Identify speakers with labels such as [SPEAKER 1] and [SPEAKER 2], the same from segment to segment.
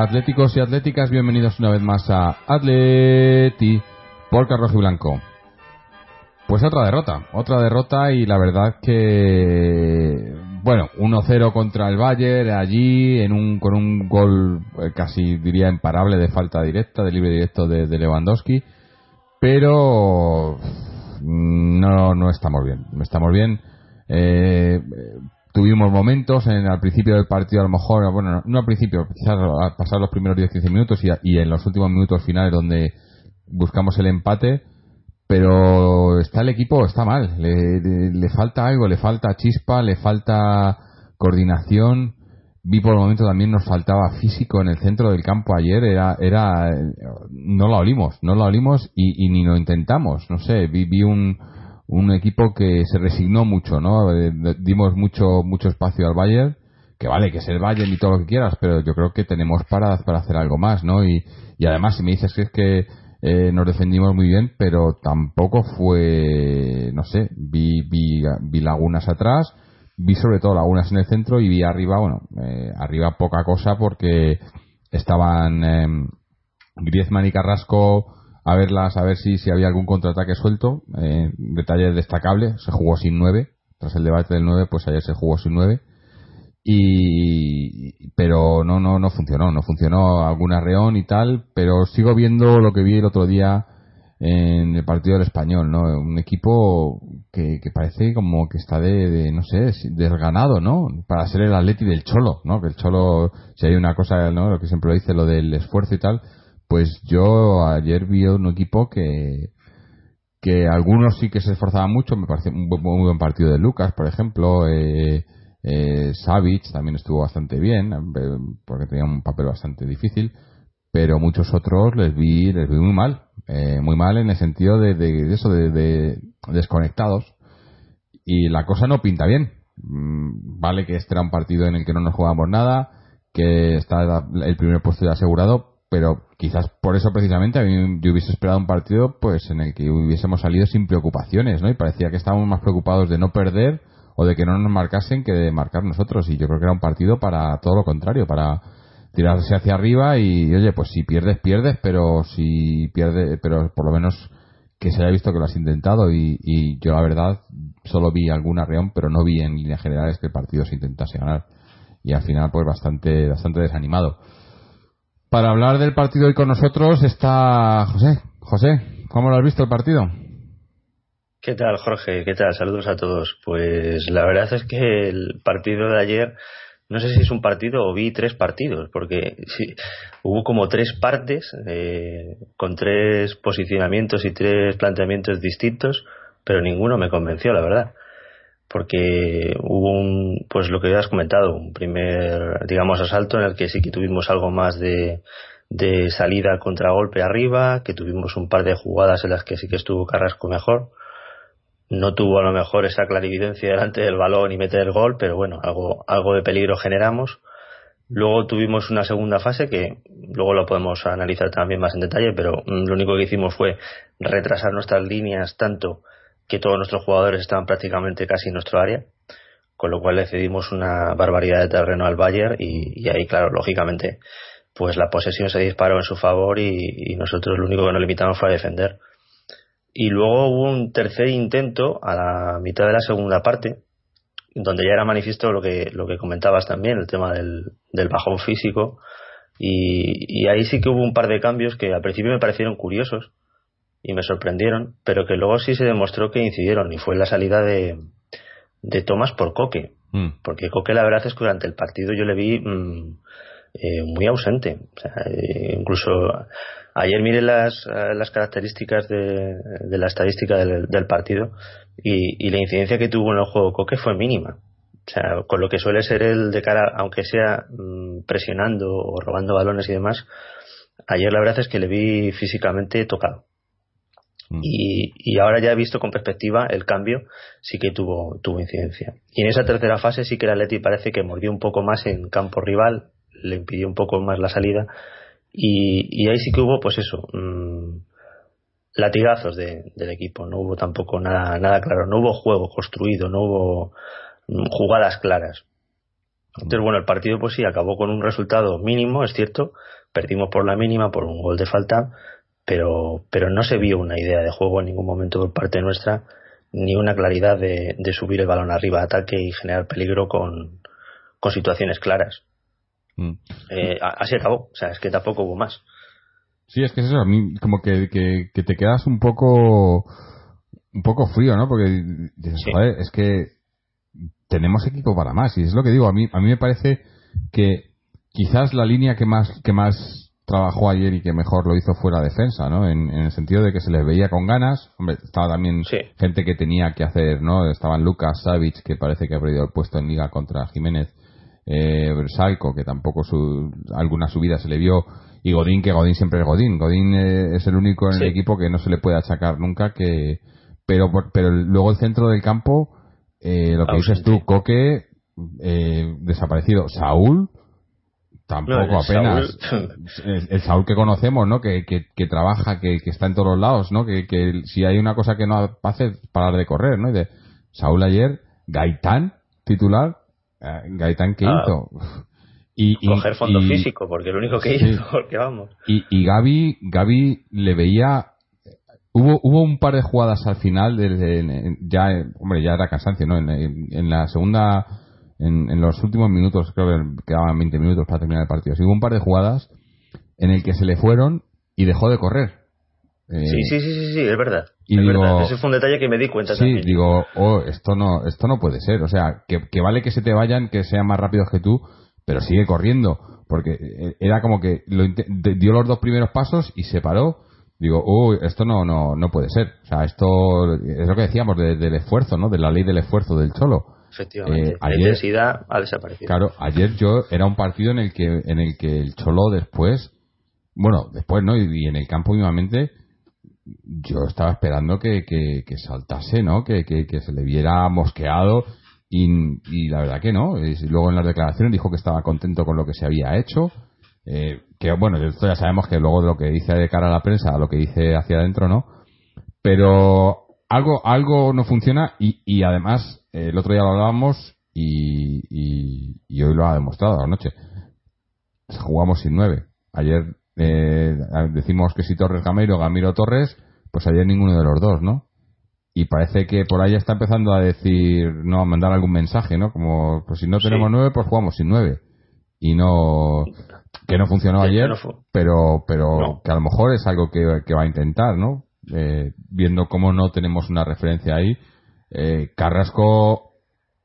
[SPEAKER 1] Atléticos y atléticas, bienvenidos una vez más a Atleti por Carlos y Blanco. Pues otra derrota, otra derrota y la verdad que bueno, 1-0 contra el Bayern allí en un con un gol eh, casi diría imparable de falta directa, de libre directo de, Lewandowski, pero no no estamos bien, no estamos bien. Eh, tuvimos momentos en al principio del partido a lo mejor bueno no, al principio quizás a pasar los primeros 10-15 minutos y, a- y en los últimos minutos finales donde buscamos el empate pero está el equipo está mal. Le, le- le falta algo le falta chispa le falta coordinación. Vi por el momento también nos faltaba físico en el centro del campo ayer era era no la olimos no la olimos y, y ni lo intentamos no sé vi, vi un un equipo que se resignó mucho no Eh, dimos mucho mucho espacio al Bayern que vale que es el Bayern y todo lo que quieras pero yo creo que tenemos para para hacer algo más no y, y además si me dices que es que eh, nos defendimos muy bien pero tampoco fue no sé vi vi, vi lagunas atrás vi sobre todo lagunas en el centro y vi arriba bueno eh, arriba poca cosa porque estaban em, Griezmann y Carrasco a verlas, a ver si, si había algún contraataque suelto. Eh, detalle destacable, se jugó sin 9. Tras el debate del 9, pues ayer se jugó sin 9. Y, pero no, no, no funcionó, no funcionó algún arreón y tal, pero sigo viendo lo que vi el otro día en el partido del español, ¿no? Un equipo que, que parece como que está de, de, no sé, desganado, ¿no? Para ser el atleti del Cholo, ¿no? Que el Cholo, si hay una cosa, ¿no? Lo que siempre lo dice, lo del esfuerzo y tal, pues yo ayer vi un equipo que que algunos sí que se esforzaban mucho me parece un bu- muy buen partido de Lucas por ejemplo eh, eh, Savic también estuvo bastante bien eh, porque tenía un papel bastante difícil pero muchos otros les vi les vi muy mal eh, muy mal en el sentido de eso de, de desconectados. Y la cosa no pinta bien. Mm, vale que este era un partido en el que no nos jugábamos nada que está el primer puesto ya asegurado pero quizás por eso precisamente a mí yo hubiese esperado un partido pues en el que hubiésemos salido sin preocupaciones no y parecía que estábamos más preocupados de no perder o de que no nos marcasen que de marcar nosotros. Y yo creo que era un partido para todo lo contrario para tirarse hacia arriba y oye pues si pierdes pierdes pero si pierdes pero por lo menos que se haya visto que lo has intentado. Y, yo la verdad solo vi algún arreón pero no vi en líneas generales que el partido se intentase ganar. Y al final pues bastante bastante desanimado para hablar del partido hoy con nosotros está José. José, ¿cómo lo has visto el partido?
[SPEAKER 2] ¿Qué tal, Jorge? ¿Qué tal? Saludos a todos. Pues la verdad es que el partido de ayer, no sé si es un partido o vi tres partidos, porque sí, hubo como tres partes eh, con tres posicionamientos y tres planteamientos distintos, pero ninguno me convenció, la verdad. Porque hubo un, pues lo que has comentado, un primer, digamos, asalto en el que sí que tuvimos algo más de, de salida contra golpe arriba, que tuvimos un par de jugadas en las que sí que estuvo Carrasco mejor no tuvo a lo mejor esa clarividencia delante del balón y meter el gol, pero bueno, algo, algo de peligro generamos. Luego tuvimos una segunda fase que luego lo podemos analizar también más en detalle, pero mm, lo único que hicimos fue retrasar nuestras líneas tanto que todos nuestros jugadores estaban prácticamente casi en nuestro área, con lo cual le cedimos una barbaridad de terreno al Bayern y, ahí, claro, lógicamente, pues la posesión se disparó en su favor y, y nosotros lo único que nos limitamos fue a defender. Y luego hubo un tercer intento a la mitad de la segunda parte, donde ya era manifiesto lo que, lo que comentabas también, el tema del, del bajón físico. Y, y ahí sí que hubo un par de cambios que al principio me parecieron curiosos y me sorprendieron, pero que luego sí se demostró que incidieron, y fue la salida de, de Tomás por Coque.
[SPEAKER 1] Mm.
[SPEAKER 2] Porque Coque, la verdad es que durante el partido yo le vi mm, eh, muy ausente. O sea, eh, incluso ayer miré las, eh, las características de, de la estadística del, del partido y, y la incidencia que tuvo en el juego Coque fue mínima. O sea, con lo que suele ser él de cara, aunque sea mm, presionando o robando balones y demás, ayer la verdad es que le vi físicamente tocado.
[SPEAKER 1] Mm.
[SPEAKER 2] Y, y ahora ya he visto con perspectiva el cambio, sí que tuvo, tuvo incidencia. Y en esa tercera fase sí que el Atleti parece que mordió un poco más en campo rival, le impidió un poco más la salida. Y, ahí sí que hubo, pues eso, mm, latigazos de- del equipo. No hubo tampoco nada, nada claro. No hubo juego construido, no hubo mm, jugadas claras. Entonces, bueno, el partido, pues sí, acabó con un resultado mínimo, es cierto. Perdimos por la mínima, por un gol de falta, pero, pero no se vio una idea de juego en ningún momento por parte nuestra, ni una claridad de, de subir el balón arriba a ataque y generar peligro con, con situaciones claras.
[SPEAKER 1] Mm.
[SPEAKER 2] Eh, así acabó, o sea, es que tampoco hubo más.
[SPEAKER 1] Sí, es que es eso, a mí como que, que, que te quedas un poco un poco frío, ¿no? Porque dices,
[SPEAKER 2] Sí.
[SPEAKER 1] joder, es que tenemos equipo para más y es lo que digo, a mí a mí me parece que quizás la línea que más que más trabajó ayer y que mejor lo hizo fue la defensa, ¿no? En, en el sentido de que se les veía con ganas, hombre, estaba también
[SPEAKER 2] Sí.
[SPEAKER 1] gente que tenía que hacer, ¿no? Estaban Lucas Savic, que parece que ha perdido el puesto en liga contra Jiménez, eh, Bersalco, que tampoco su, alguna subida se le vio, y Godín, que Godín siempre es Godín. Godín eh, es el único en
[SPEAKER 2] Sí.
[SPEAKER 1] el equipo que no se le puede achacar nunca que... Pero, pero luego el centro del campo, eh, lo que dices
[SPEAKER 2] Ausente.
[SPEAKER 1] tú, Coque, eh, desaparecido. Saúl, tampoco
[SPEAKER 2] No, el
[SPEAKER 1] apenas.
[SPEAKER 2] Saúl-
[SPEAKER 1] El, el Saúl que conocemos, ¿no? Que, que, que trabaja, que, que está en todos los lados, ¿no? Que, que si hay una cosa que no hace parar de correr, ¿no? Y de Saúl ayer, Gaitán, titular, eh, Gaitán que
[SPEAKER 2] Ah.
[SPEAKER 1] hizo. Y,
[SPEAKER 2] coger fondo
[SPEAKER 1] y-
[SPEAKER 2] físico, porque lo único que
[SPEAKER 1] Sí.
[SPEAKER 2] hizo, porque vamos.
[SPEAKER 1] y, y Gaby, Gaby le veía. Hubo, hubo un par de jugadas al final, de- en- en- ya, hombre, ya era cansancio, ¿no? En, en- en la segunda, en, en los últimos minutos, creo que quedaban 20 minutos para terminar el partido. Sí, hubo un par de jugadas en el que se le fueron y dejó de correr. Eh,
[SPEAKER 2] Sí, sí, sí, sí, sí, es verdad.
[SPEAKER 1] y
[SPEAKER 2] es
[SPEAKER 1] digo-
[SPEAKER 2] verdad. Ese fue un detalle que me di cuenta
[SPEAKER 1] Sí,
[SPEAKER 2] también.
[SPEAKER 1] digo, oh, esto no, esto no puede ser. O sea, que, que vale que se te vayan, que sean más rápidos que tú, pero sigue corriendo. Porque eh, era como que lo dio los dos primeros pasos y se paró. Digo, uy, esto no, no, no puede ser. O sea, esto es lo que decíamos de- del esfuerzo, ¿no? De la ley del esfuerzo del cholo.
[SPEAKER 2] Efectivamente.
[SPEAKER 1] Eh,
[SPEAKER 2] la intensidad ha desaparecido.
[SPEAKER 1] Claro, ayer yo era un partido en el que, en el que el cholo después, bueno, después, ¿no? Y, y en el campo mismamente, yo estaba esperando que, que, que saltase, ¿no? Que, que, que se le viera mosqueado y, y la verdad que no. Y luego en las declaraciones dijo que estaba contento con lo que se había hecho. Eh, que bueno, esto ya sabemos que luego de lo que dice de cara a la prensa, a lo que dice hacia adentro, ¿no? Pero algo, algo no funciona y, y además eh, el otro día lo hablábamos y, y, y hoy lo ha demostrado anoche. Jugamos sin nueve. Ayer eh, decimos que si Torres Gamiro, Gamiro Torres, pues ayer ninguno de los dos, ¿no? Y parece que por ahí está empezando a decir, no, a mandar algún mensaje, ¿no? Como, pues si no tenemos
[SPEAKER 2] Sí.
[SPEAKER 1] nueve, pues jugamos sin nueve. Y no, que no funcionó ayer, pero, pero
[SPEAKER 2] No.
[SPEAKER 1] que a lo mejor es algo que, que va a intentar, ¿no? Eh, viendo cómo no tenemos una referencia ahí. Eh, Carrasco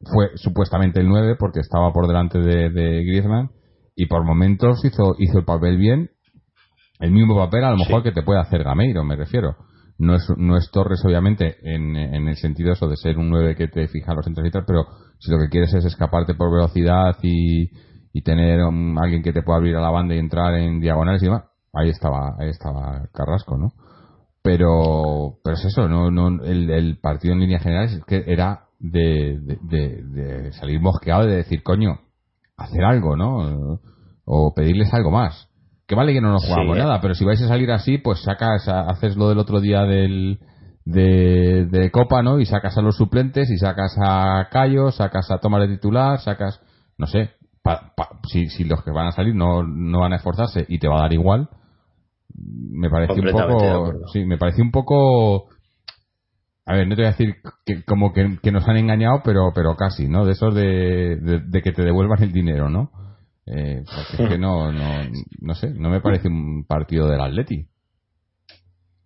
[SPEAKER 1] fue supuestamente el 9 porque estaba por delante de, de Griezmann y por momentos hizo, hizo el papel bien. El mismo papel a lo
[SPEAKER 2] Sí.
[SPEAKER 1] mejor que te puede hacer Gameiro, me refiero. No es, no es Torres, obviamente, en, en el sentido eso de ser un 9 que te fija los centros y tal, pero si lo que quieres es escaparte por velocidad y, y tener alguien que te pueda abrir a la banda y entrar en diagonales y demás, ahí estaba, ahí estaba Carrasco, ¿no? Pero, pero es eso, no, no, el, el partido en líneas generales es que era de, de, de- de salir mosqueado y de decir, coño, hacer algo, ¿no? O pedirles algo más. Que vale que no nos jugamos
[SPEAKER 2] Sí.
[SPEAKER 1] nada, pero si vais a salir así, pues sacas, haces lo del otro día del, de, de Copa, ¿no? Y sacas a los suplentes, y sacas a Cayo, sacas a Tomar de titular, sacas, no sé, pa- pa- si, si los que van a salir no, no van a esforzarse y te va a dar igual, me parece un poco, sí, me parece un poco, a ver, no te voy a decir que, como que, que nos han engañado, pero, pero casi, ¿no? De esos de, de, de que te devuelvan el dinero, ¿no? Eh, porque es que no, no, no sé, no me parece un partido del Atleti.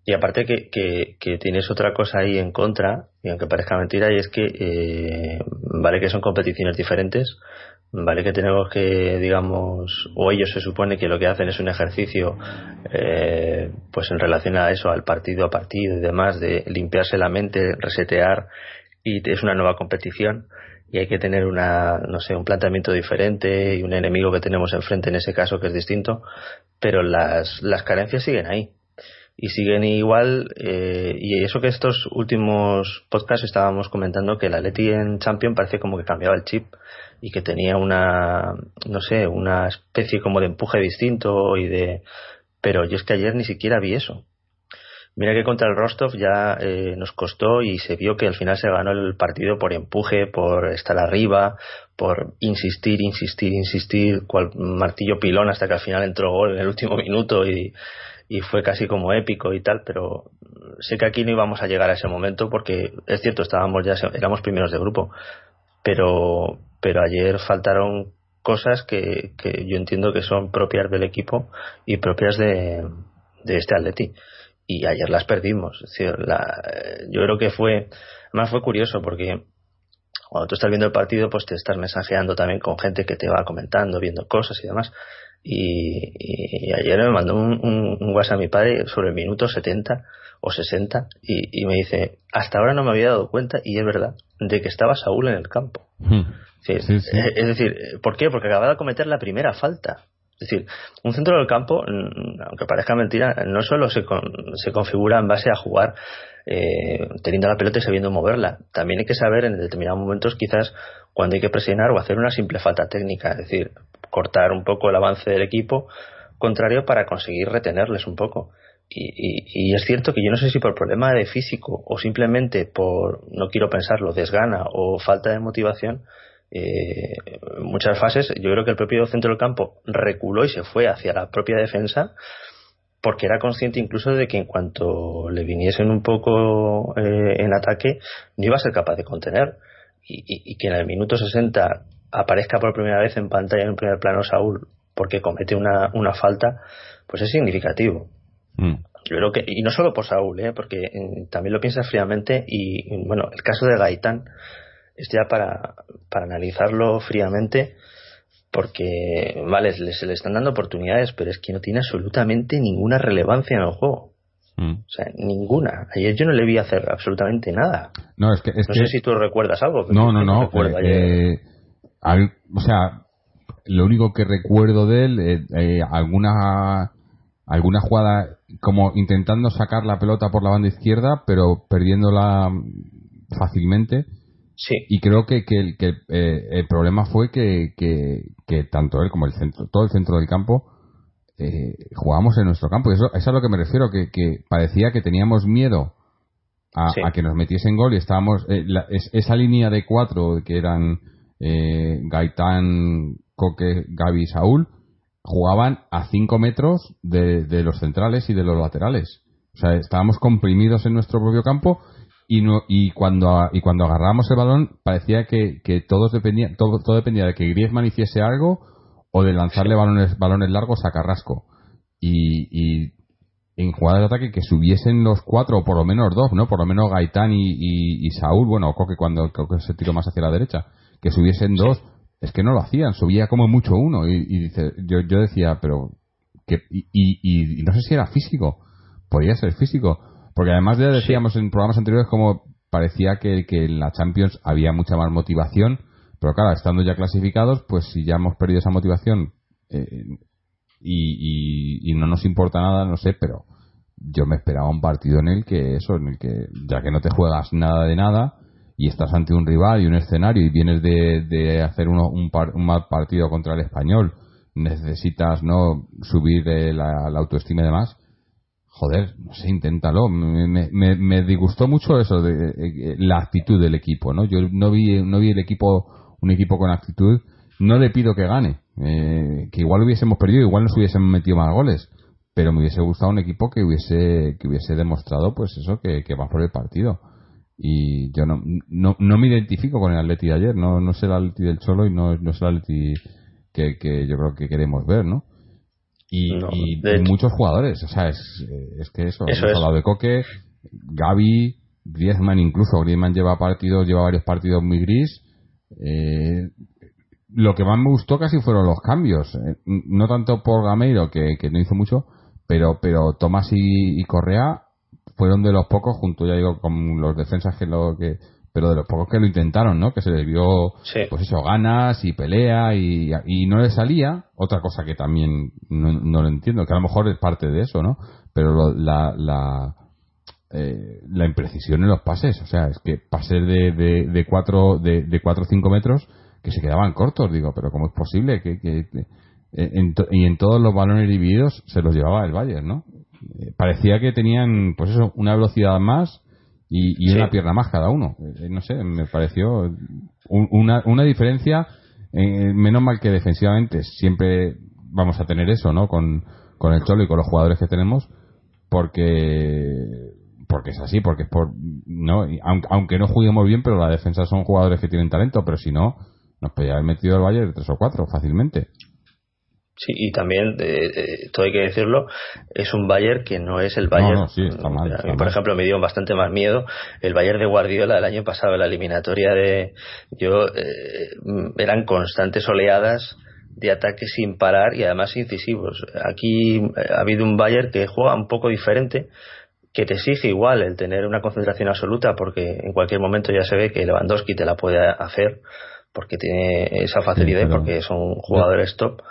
[SPEAKER 2] Y aparte que, que, que tienes otra cosa ahí en contra, y aunque parezca mentira, y es que eh, vale que son competiciones diferentes, vale que tenemos que, digamos, o ellos se supone que lo que hacen es un ejercicio, eh, pues en relación a eso, al partido a partido y demás, de limpiarse la mente, resetear, y es una nueva competición. y hay que tener una, no sé, un planteamiento diferente y un enemigo que tenemos enfrente en ese caso que es distinto, pero las, las carencias siguen ahí y siguen igual eh, y eso que estos últimos podcasts estábamos comentando que la Leti en Champion parece como que cambiaba el chip y que tenía una no sé una especie como de empuje distinto y de pero yo es que ayer ni siquiera vi eso. Mira que contra el Rostov ya eh, nos costó y se vio que al final se ganó el partido por empuje por estar arriba por insistir insistir insistir cual martillo pilón hasta que al final entró gol en el último minuto y y fue casi como épico y tal, pero sé que aquí no íbamos a llegar a ese momento porque es cierto, estábamos ya, éramos primeros de grupo, pero, pero ayer faltaron cosas que, que yo entiendo que son propias del equipo y propias de, de este Atleti. Y ayer las perdimos. Es decir, la, yo creo que fue, además fue curioso porque cuando tú estás viendo el partido, pues te estás mensajeando también con gente que te va comentando, viendo cosas y demás. Y, ayer me mandó un, un, WhatsApp a mi padre sobre el minuto 70 o 60 y, y, me dice, hasta ahora no me había dado cuenta, y es verdad, de que estaba Saúl en el campo.
[SPEAKER 1] Hmm.
[SPEAKER 2] Es, decir, ¿por qué? Porque acababa de cometer la primera falta. Es decir, un centro del campo, mm, aunque parezca mentira, no solo se, se configura en base a jugar eh, teniendo la pelota y sabiendo moverla. También hay que saber en determinados momentos quizás cuando hay que presionar o hacer una simple falta técnica. Es decir, cortar un poco el avance del equipo contrario para conseguir retenerles un poco. Y, es cierto que yo no sé si por problema de físico o simplemente por, no quiero pensarlo, desgana o falta de motivación, eh, muchas fases yo creo que el propio centro del campo reculó y se fue hacia la propia defensa porque era consciente incluso de que en cuanto le viniesen un poco eh, en ataque no iba a ser capaz de contener y, y, que en el minuto 60 aparezca por primera vez en pantalla en primer plano Saúl porque comete una, una falta, pues es significativo. Mm. Yo creo que, y no solo por Saúl, ¿eh? porque eh, también lo piensas fríamente y, bueno, el caso de Gaitán es ya para, para analizarlo fríamente porque, vale, se le están dando oportunidades, pero es que no tiene absolutamente ninguna relevancia en el juego. Mm. O sea, ninguna. Ayer yo no le vi hacer absolutamente nada.
[SPEAKER 1] No, es que. no
[SPEAKER 2] sé si tú recuerdas algo.
[SPEAKER 1] No, no, no. Eh, o sea, lo único que recuerdo de él, eh, eh, alguna, alguna jugada como intentando sacar la pelota por la banda izquierda, pero perdiéndola fácilmente.
[SPEAKER 2] Sí.
[SPEAKER 1] Y creo que, que, que eh, el problema fue que, que, tanto él como el centro, todo el centro del campo eh, jugábamos en nuestro campo. Y eso, es a lo que me refiero, que, que parecía que teníamos miedo a, a que nos metiesen gol y estábamos. esa línea de cuatro que eran eh, Gaitán, Coque, Gaby y Saúl, jugaban a 5 metros de, los centrales y de los laterales. O sea, estábamos comprimidos en nuestro propio campo y, no, y, cuando, y cuando agarrábamos el balón parecía que, que todos dependía, todo, todo dependía de que Griezmann hiciese algo o de lanzarle balones, balones largos a Carrasco. Y, y en jugadas de ataque que subiesen los cuatro, o por lo menos dos, ¿no? Por lo menos Gaitán y, y, Saúl, bueno, Coque cuando Coque se tiró más hacia la derecha que subiesen dos, es que no lo hacían, subía como mucho uno. Y, dice, yo, yo decía, pero. Que, y, y, no sé si era físico, podía ser físico, porque además ya decíamos en programas anteriores como parecía que, que en la Champions había mucha más motivación, pero claro, estando ya clasificados, pues si ya hemos perdido esa motivación eh, y, y, no nos importa nada, no sé, pero yo me esperaba un partido en el que eso, en el que ya que no te juegas nada de nada, y estás ante un rival y un escenario y vienes de, hacer uno, un, mal partido contra el español, necesitas no subir la, autoestima y demás, joder, no sé, inténtalo. Me, me, disgustó mucho eso de, la actitud del equipo, ¿no? Yo no vi, no vi el equipo, un equipo con actitud. No le pido que gane, eh, que igual hubiésemos perdido, igual nos hubiesen metido más goles, pero me hubiese gustado un equipo que hubiese, que hubiese demostrado, pues eso, que, que va por el partido y yo no, no, no me identifico con el Atleti de ayer, no, no es el Atleti del Cholo y no, no es el Atleti que, que yo creo que queremos ver, ¿no? Y, y, muchos jugadores, o sea, es, es que eso,
[SPEAKER 2] eso
[SPEAKER 1] hemos hablado de Coque, Gaby, Griezmann incluso, Griezmann lleva partidos, lleva varios partidos muy gris, eh, lo que más me gustó casi fueron los cambios, eh, no tanto por Gameiro que, que no hizo mucho, pero, pero Tomás y, y Correa fueron de los pocos, junto ya digo con los defensas que lo que pero de los pocos que lo intentaron, ¿no? Que se les vio,
[SPEAKER 2] Sí.
[SPEAKER 1] pues eso, ganas y pelea y, y no le salía. Otra cosa que también no, no lo entiendo, que a lo mejor es parte de eso, ¿no? Pero lo- la, la, eh, la imprecisión en los pases, o sea, es que pases de, de, de cuatro, de, de cuatro o cinco metros que se quedaban cortos, digo, pero ¿cómo es posible que, que- que- en to- y en todos los balones divididos se los llevaba el Bayern, ¿no? Eh, parecía que tenían, pues eso, una velocidad más y, y
[SPEAKER 2] Sí.
[SPEAKER 1] una pierna más cada uno. Eh, no sé, me pareció un- una, una diferencia, eh, menos mal que defensivamente siempre vamos a tener eso, ¿no? Con, con el Cholo y con los jugadores que tenemos, porque porque es así, porque es por no Y aunque, aunque no juguemos bien, pero la defensa son jugadores que tienen talento, pero si no nos podía haber metido el Bayern tres o cuatro fácilmente.
[SPEAKER 2] Sí, y también, eh, eh, todo hay que decirlo, es un Bayern que no es el Bayern.
[SPEAKER 1] no, sí, está mal,
[SPEAKER 2] A mí,
[SPEAKER 1] está
[SPEAKER 2] por
[SPEAKER 1] mal.
[SPEAKER 2] ejemplo, me dio bastante más miedo el Bayern de Guardiola del año pasado, en la eliminatoria de. Yo, eh, eran constantes oleadas de ataques sin parar y además incisivos. Aquí ha habido un Bayern que juega un poco diferente, que te exige igual el tener una concentración absoluta, porque en cualquier momento ya se ve que Lewandowski te la puede hacer, porque tiene esa facilidad y
[SPEAKER 1] pero-
[SPEAKER 2] porque son jugadores top.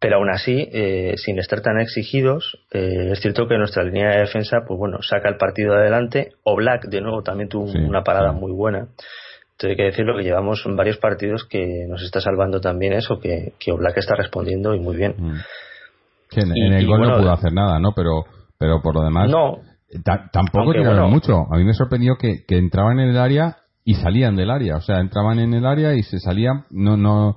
[SPEAKER 2] Pero aún así, eh, sin estar tan exigidos, eh, es cierto que nuestra línea de defensa, pues bueno, saca el partido adelante. O Black, de nuevo, también tuvo
[SPEAKER 1] Sí,
[SPEAKER 2] una parada
[SPEAKER 1] sí.
[SPEAKER 2] muy buena. Entonces hay que decirlo que llevamos varios partidos que nos está salvando también eso, que, que Oblak está respondiendo y muy bien.
[SPEAKER 1] Mm. Que en,
[SPEAKER 2] Y-
[SPEAKER 1] en el
[SPEAKER 2] y
[SPEAKER 1] gol
[SPEAKER 2] bueno,
[SPEAKER 1] no pudo hacer nada, ¿no? Pero, pero por lo demás,
[SPEAKER 2] No,
[SPEAKER 1] ta- tampoco tiraron
[SPEAKER 2] bueno.
[SPEAKER 1] mucho. A mí me sorprendió que, que entraban en el área y salían del área. O sea, entraban en el área y se salían, no, no,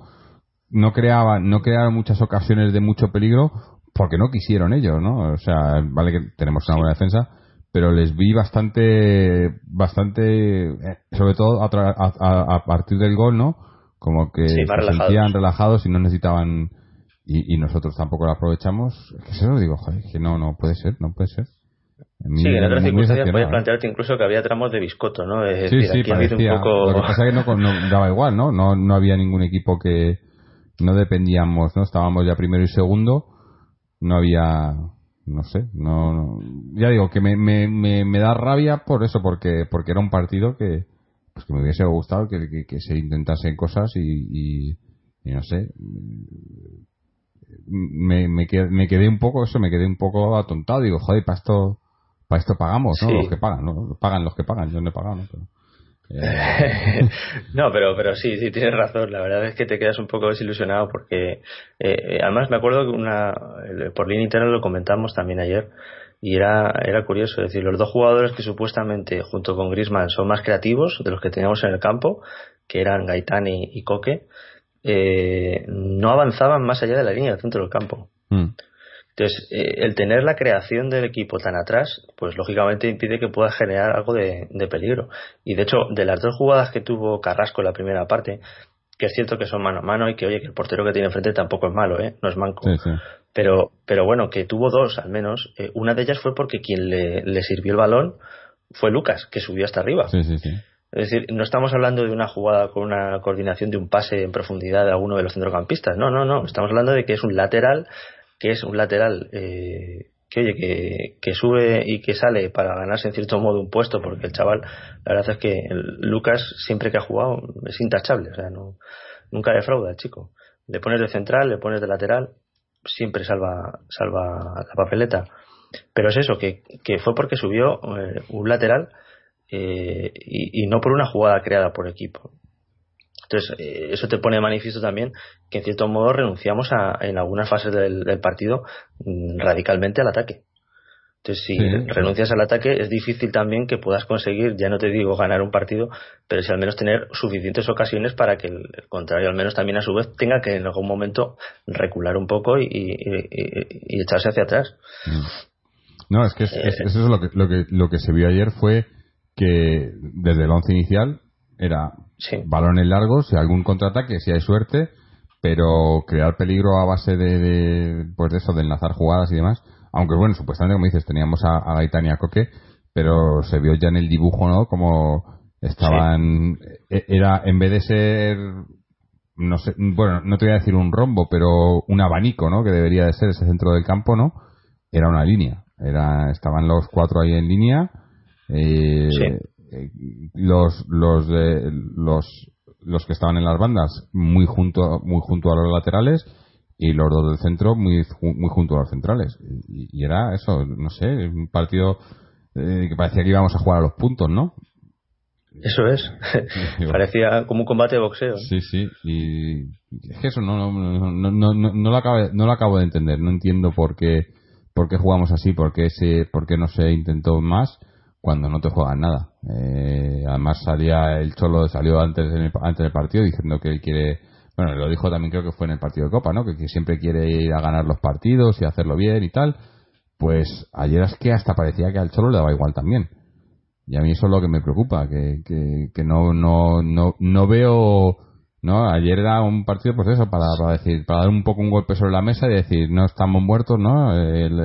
[SPEAKER 1] no creaban, no crearon muchas ocasiones de mucho peligro porque no quisieron ellos, ¿no? O sea, vale que tenemos una buena defensa, pero les vi bastante, bastante, eh, sobre todo a, a- a- partir del gol, ¿no? Como que
[SPEAKER 2] Sí,
[SPEAKER 1] se
[SPEAKER 2] relajados.
[SPEAKER 1] sentían relajados y no necesitaban, y, y nosotros tampoco lo aprovechamos. Es que se lo digo, joder, que no, no puede ser, no puede ser.
[SPEAKER 2] Sí, en otras circunstancias puedes
[SPEAKER 1] ¿eh?
[SPEAKER 2] plantearte incluso que había tramos de biscoto, ¿no? Es
[SPEAKER 1] Sí,
[SPEAKER 2] decir,
[SPEAKER 1] sí,
[SPEAKER 2] aquí un poco...
[SPEAKER 1] Lo que pasa es que no, no daba igual, ¿no? ¿no? No había ningún equipo que no dependíamos, ¿no? Estábamos ya primero y segundo, no había, no sé, no, no- ya digo que me, me, me, me da rabia por eso, porque porque era un partido que pues que me hubiese gustado que, que, que se intentasen cosas y, y, y no sé, me, me, quedé, me quedé un poco eso, me quedé un poco atontado, digo, joder, para esto para esto pagamos, ¿no?
[SPEAKER 2] Sí.
[SPEAKER 1] Los que pagan, ¿no? Pagan los que pagan, yo no he pagado, ¿no? Pero,
[SPEAKER 2] no, pero, pero sí, sí, tienes razón. La verdad es que te quedas un poco desilusionado porque, eh, además, me acuerdo que una, por línea interna lo comentamos también ayer y era, era curioso. Es decir, los dos jugadores que supuestamente, junto con Grisman, son más creativos de los que teníamos en el campo, que eran Gaitán y, y Coque, eh, no avanzaban más allá de la línea del centro del campo.
[SPEAKER 1] mm.
[SPEAKER 2] Entonces, eh, el tener la creación del equipo tan atrás, pues lógicamente impide que pueda generar algo de, de peligro. Y de hecho, de las dos jugadas que tuvo Carrasco en la primera parte, que es cierto que son mano a mano y que, oye, que el portero que tiene enfrente tampoco es malo, ¿eh? No es manco.
[SPEAKER 1] Sí, sí.
[SPEAKER 2] Pero, pero bueno, que tuvo dos al menos. Eh, una de ellas fue porque quien le, le sirvió el balón fue Lucas, que subió hasta arriba.
[SPEAKER 1] Sí.
[SPEAKER 2] Es decir, no estamos hablando de una jugada con una coordinación de un pase en profundidad de alguno de los centrocampistas. No, no, no. Estamos hablando de que es un lateral, que es un lateral eh, que, oye, que, que sube y que sale para ganarse en cierto modo un puesto, porque el chaval, la verdad es que Lucas, siempre que ha jugado, es intachable. O sea, no, nunca defrauda el chico. Le pones de central, le pones de lateral, siempre salva, salva la papeleta. Pero es eso, que, que fue porque subió eh, un lateral eh, y no por una jugada creada por equipo. Entonces, eh, eso te pone de manifiesto también que en cierto modo renunciamos a, en algunas fases del, del partido mm, radicalmente al ataque. Entonces, si
[SPEAKER 1] Sí.
[SPEAKER 2] renuncias al ataque, es difícil también que puedas conseguir, ya no te digo ganar un partido, pero si al menos tener suficientes ocasiones para que el, el contrario, al menos también a su vez, tenga que en algún momento recular un poco y, y- y- y echarse hacia atrás.
[SPEAKER 1] No, es que es- es- eso es lo que, lo que lo que se vio ayer fue que desde el once inicial era
[SPEAKER 2] Sí.
[SPEAKER 1] balones largos y algún contraataque si hay suerte, pero crear peligro a base de, de, pues de eso, de enlazar jugadas y demás. Aunque bueno, supuestamente como dices, teníamos a, a Gaitán y a Coque, pero se vio ya en el dibujo, ¿no? Como estaban, e- era en vez de ser no sé, bueno, no te voy a decir un rombo, pero un abanico, ¿no? Que debería de ser ese centro del campo, ¿no? Era una línea. Era, estaban los cuatro ahí en línea. eh,
[SPEAKER 2] Sí.
[SPEAKER 1] Eh, los los de los los que estaban en las bandas muy junto muy junto a los laterales y los dos del centro muy muy junto a los centrales y, y era eso no sé un partido eh, que parecía que íbamos a jugar a los puntos no
[SPEAKER 2] Eso es. Parecía como un combate de boxeo.
[SPEAKER 1] Sí, sí. Y es que eso no, no, no, no, no, no lo acabo, no lo acabo de entender. No entiendo por qué, por qué jugamos así, por qué, se, por qué no se intentó más cuando no te juegan nada. Eh, además salía el Cholo, salió antes, en el, antes del partido diciendo que él quiere, bueno, lo dijo también creo que fue en el partido de Copa, ¿no? Que, que siempre quiere ir a ganar los partidos y hacerlo bien y tal. Pues ayer es que hasta parecía que al Cholo le daba igual también. Y a mí eso es lo que me preocupa, que, que, que no, no, no, no veo, no, ayer era un partido pues eso, para, para decir, para dar un poco un golpe sobre la mesa y decir, no estamos muertos, ¿no?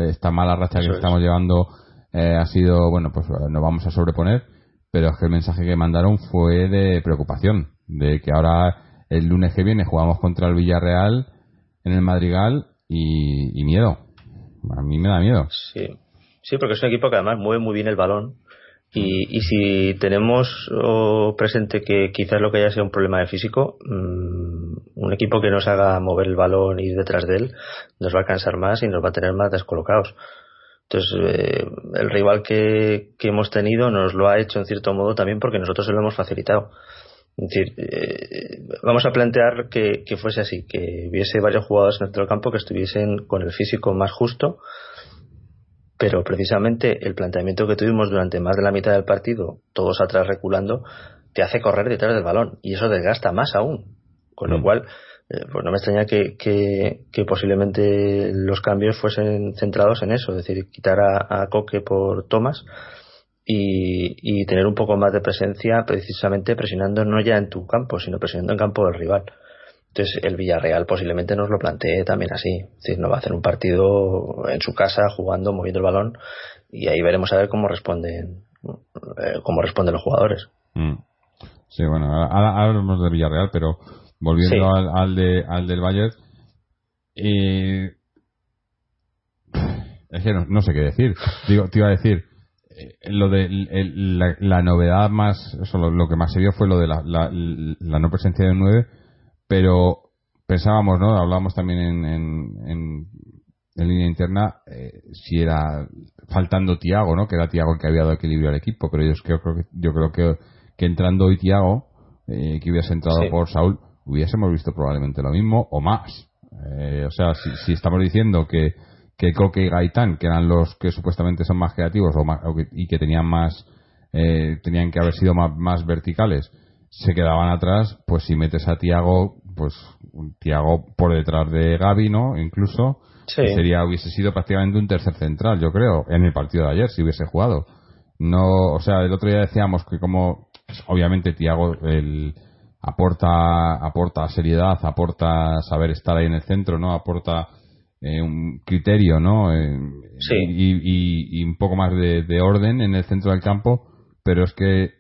[SPEAKER 1] Esta mala racha
[SPEAKER 2] Eso
[SPEAKER 1] que
[SPEAKER 2] es.
[SPEAKER 1] estamos llevando eh, ha sido, bueno, pues eh, nos vamos a sobreponer, pero es que el mensaje que mandaron fue de preocupación, de que ahora el lunes que viene jugamos contra el Villarreal en el Madrigal y, miedo. A mí me da miedo.
[SPEAKER 2] Sí. sí, porque es un equipo que además mueve muy bien el balón. Y, y si tenemos presente que quizás lo que haya sido un problema de físico, mm, un equipo que nos haga mover el balón y ir detrás de él nos va a cansar más y nos va a tener más descolocados. Entonces, eh, el rival que, que hemos tenido nos lo ha hecho en cierto modo también porque nosotros se lo hemos facilitado. Es decir, eh, vamos a plantear que, que fuese así, que hubiese varios jugadores dentro del campo que estuviesen con el físico más justo, pero precisamente el planteamiento que tuvimos durante más de la mitad del partido, todos atrás reculando, te hace correr detrás del balón y eso desgasta más aún. Con lo
[SPEAKER 1] Mm.
[SPEAKER 2] cual, eh, pues no me extraña que, que, posiblemente los cambios fuesen centrados en eso, es decir, quitar a, a Coque por Thomas y, y tener un poco más de presencia precisamente presionando no ya en tu campo, sino presionando en campo del rival. Entonces el Villarreal posiblemente nos lo plantee también así. Es decir, no va a hacer un partido en su casa jugando, moviendo el balón y ahí veremos a ver cómo responden eh, cómo responden los jugadores.
[SPEAKER 1] Mm. Sí, bueno, ahora hablamos del Villarreal, pero volviendo
[SPEAKER 2] Sí.
[SPEAKER 1] al, al, de, al del Bayern, eh, es que no, no sé qué decir. Digo, te iba a decir, eh, lo de el- la, la novedad más, eso, lo, lo que más se vio fue lo de la, la, la no presencia de 9, pero pensábamos, ¿no? Hablábamos también en, en, en, en línea interna eh, si era faltando Tiago, ¿no? Que era Tiago el que había dado equilibrio al equipo, pero yo creo, yo creo que, que entrando hoy Tiago, eh, que hubiese entrado
[SPEAKER 2] Sí.
[SPEAKER 1] por Saúl, hubiésemos visto probablemente lo mismo o más. Eh, o sea, si, si estamos diciendo que que Coque y Gaitán, que eran los que supuestamente son más creativos o más- o que- y que tenían más eh, tenían que haber sido más, más verticales, se quedaban atrás, pues si metes a Tiago, pues Tiago por detrás de Gaby, ¿no? Incluso
[SPEAKER 2] Sí.
[SPEAKER 1] sería hubiese sido prácticamente un tercer central, yo creo, en el partido de ayer si hubiese jugado. No, o sea, el otro día decíamos que como obviamente Tiago el aporta aporta seriedad, aporta saber estar ahí en el centro, ¿no? Aporta eh, un criterio, ¿no? Eh,
[SPEAKER 2] Sí.
[SPEAKER 1] y, y- y un poco más de, de orden en el centro del campo, pero es que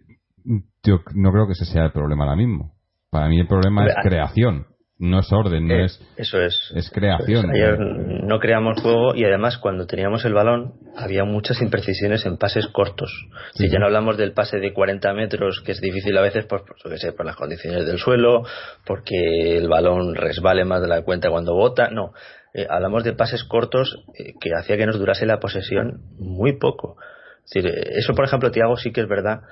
[SPEAKER 1] yo no creo que ese sea el problema ahora mismo. Para mí el problema
[SPEAKER 2] Hombre,
[SPEAKER 1] es creación, no es orden, no
[SPEAKER 2] Eh,
[SPEAKER 1] es
[SPEAKER 2] eso es.
[SPEAKER 1] es creación.
[SPEAKER 2] Pues ayer no creamos juego y además cuando teníamos el balón había muchas imprecisiones en pases cortos. Si ya no hablamos del pase de 40 metros, que es difícil a veces, pues, pues, yo qué sé, por las condiciones del suelo, porque el balón resbale más de la cuenta cuando bota. No, Eh, hablamos de pases cortos eh, que hacía que nos durase la posesión muy poco. Es decir, eso, por ejemplo, Tiago sí que es verdad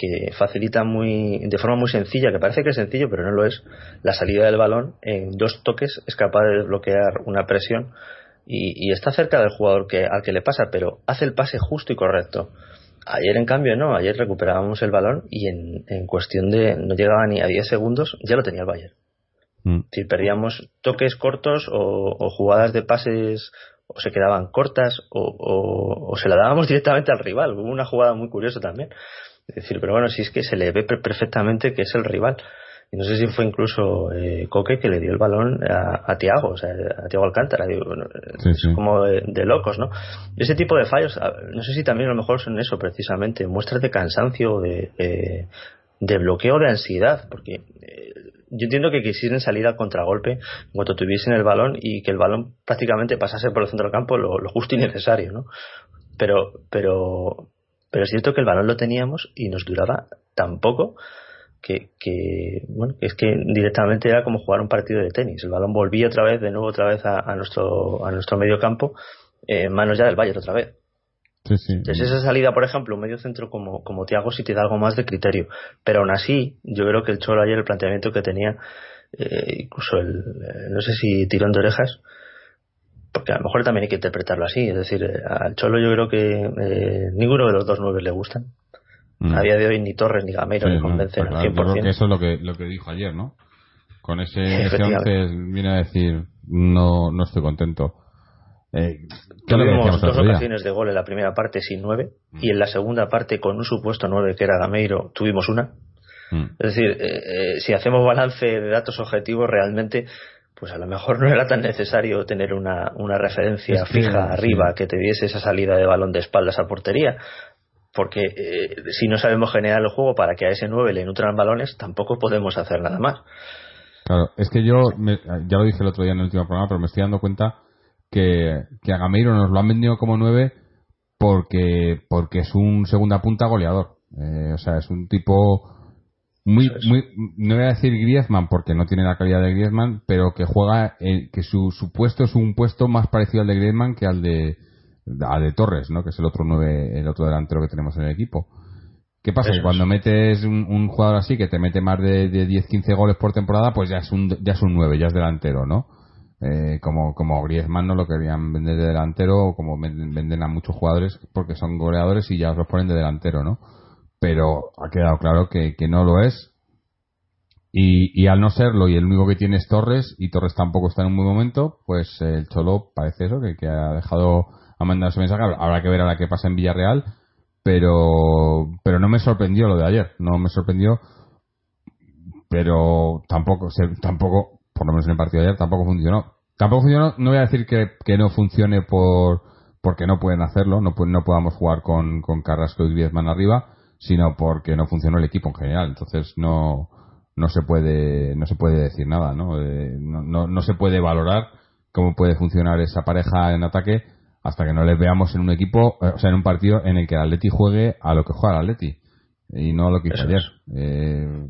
[SPEAKER 2] que facilita muy de forma muy sencilla, que parece que es sencillo, pero no lo es, la salida del balón en dos toques es capaz de desbloquear una presión y, y está cerca del jugador que, al que le pasa, pero hace el pase justo y correcto. Ayer, en cambio, no, ayer recuperábamos el balón y en, en cuestión de no llegaba ni a 10 segundos, ya lo tenía el Bayern.
[SPEAKER 1] Mm.
[SPEAKER 2] Si perdíamos toques cortos o, o jugadas de pases o se quedaban cortas o, o- o se la dábamos directamente al rival. Hubo una jugada muy curiosa también. Es decir, pero bueno, si es que se le ve per- perfectamente que es el rival. Y no sé si fue incluso eh, Coque que le dio el balón a, a Tiago, o sea, a Tiago Alcántara. Digo, bueno,
[SPEAKER 1] Sí,
[SPEAKER 2] es como de, de locos, ¿no? Ese tipo de fallos, no sé si también a lo mejor son eso precisamente, muestras de cansancio, de, de, de bloqueo, de ansiedad, porque eh, yo entiendo que quisieran salir al contragolpe en cuanto tuviesen el balón y que el balón prácticamente pasase por el centro del campo lo, lo justo y necesario, ¿no? Pero, pero pero es cierto que el balón lo teníamos y nos duraba tan poco que, que bueno, es que directamente era como jugar un partido de tenis. El balón volvía otra vez, de nuevo otra vez a, nuestro a nuestro medio campo, eh, en manos ya del Bayern otra vez. Entonces esa salida, por ejemplo, un medio centro como, como Tiago sí te da algo más de criterio. Pero aún así, yo creo que el Cholo ayer, el planteamiento que tenía, eh, incluso el, eh, no sé si tirón de orejas, porque a lo mejor también hay que interpretarlo así. Es decir, al Cholo yo creo que ninguno de los dos nueve le gustan. Mm. A día de hoy ni Torres ni Gameiro le convencen al 100%.
[SPEAKER 1] creo que eso es lo que, lo que dijo ayer, ¿no? Con ese, ese viene a decir, no, no estoy contento.
[SPEAKER 2] Eh, Tuvimos dos ocasiones de gol en la primera parte sin nueve mm. y en la segunda parte con un supuesto nueve que era Gameiro tuvimos una. Mm. Es decir, eh, eh, si hacemos balance de datos objetivos realmente pues a lo mejor no era tan necesario tener una, una referencia fija arriba que te diese esa salida de balón de espaldas a portería porque eh, si no sabemos generar el juego para que a ese 9 le nutran balones, tampoco podemos hacer nada más.
[SPEAKER 1] Claro, es que yo, ya lo dije el otro día en el último programa, pero me estoy dando cuenta que, que a Gameiro nos lo han vendido como 9 porque, porque es un segunda punta goleador. Eh, o sea, es un tipo muy, muy, no voy a decir Griezmann porque no tiene la calidad de Griezmann, pero que juega, que su, su puesto es un puesto más parecido al de Griezmann que al de, a de Torres, ¿no? Que es el otro nueve, el otro delantero que tenemos en el equipo. ¿Qué pasa? Que cuando metes un, jugador así que te mete más de, de 10-15 goles por temporada, pues ya es un ya es un 9, ya es delantero, ¿no? Eh, como como Griezmann no lo querían vender de delantero, como venden a muchos jugadores porque son goleadores y ya los ponen de delantero, ¿no? Pero ha quedado claro que, que no lo es. Y, y, al no serlo, y el único que tiene es Torres, y Torres tampoco está en un buen momento, pues el Cholo parece eso, que, que ha dejado ha mandado ese mensaje. Habrá que ver ahora qué pasa en Villarreal. Pero, pero no me sorprendió lo de ayer. No me sorprendió. Pero tampoco, tampoco, por lo menos en el partido de ayer, tampoco funcionó. Tampoco funcionó, no voy a decir que, que no funcione por, porque no pueden hacerlo, no, no podamos jugar con, con Carrasco y Griezmann arriba, sino porque no funcionó el equipo en general. Entonces no, no se puede, no se puede decir nada, ¿no? Eh, no, no, no se puede valorar cómo puede funcionar esa pareja en ataque hasta que no les veamos en un equipo, eh, o sea, en un partido en el que el Atleti juegue a lo que juega el Atleti y no a lo que hizo ayer. Eh,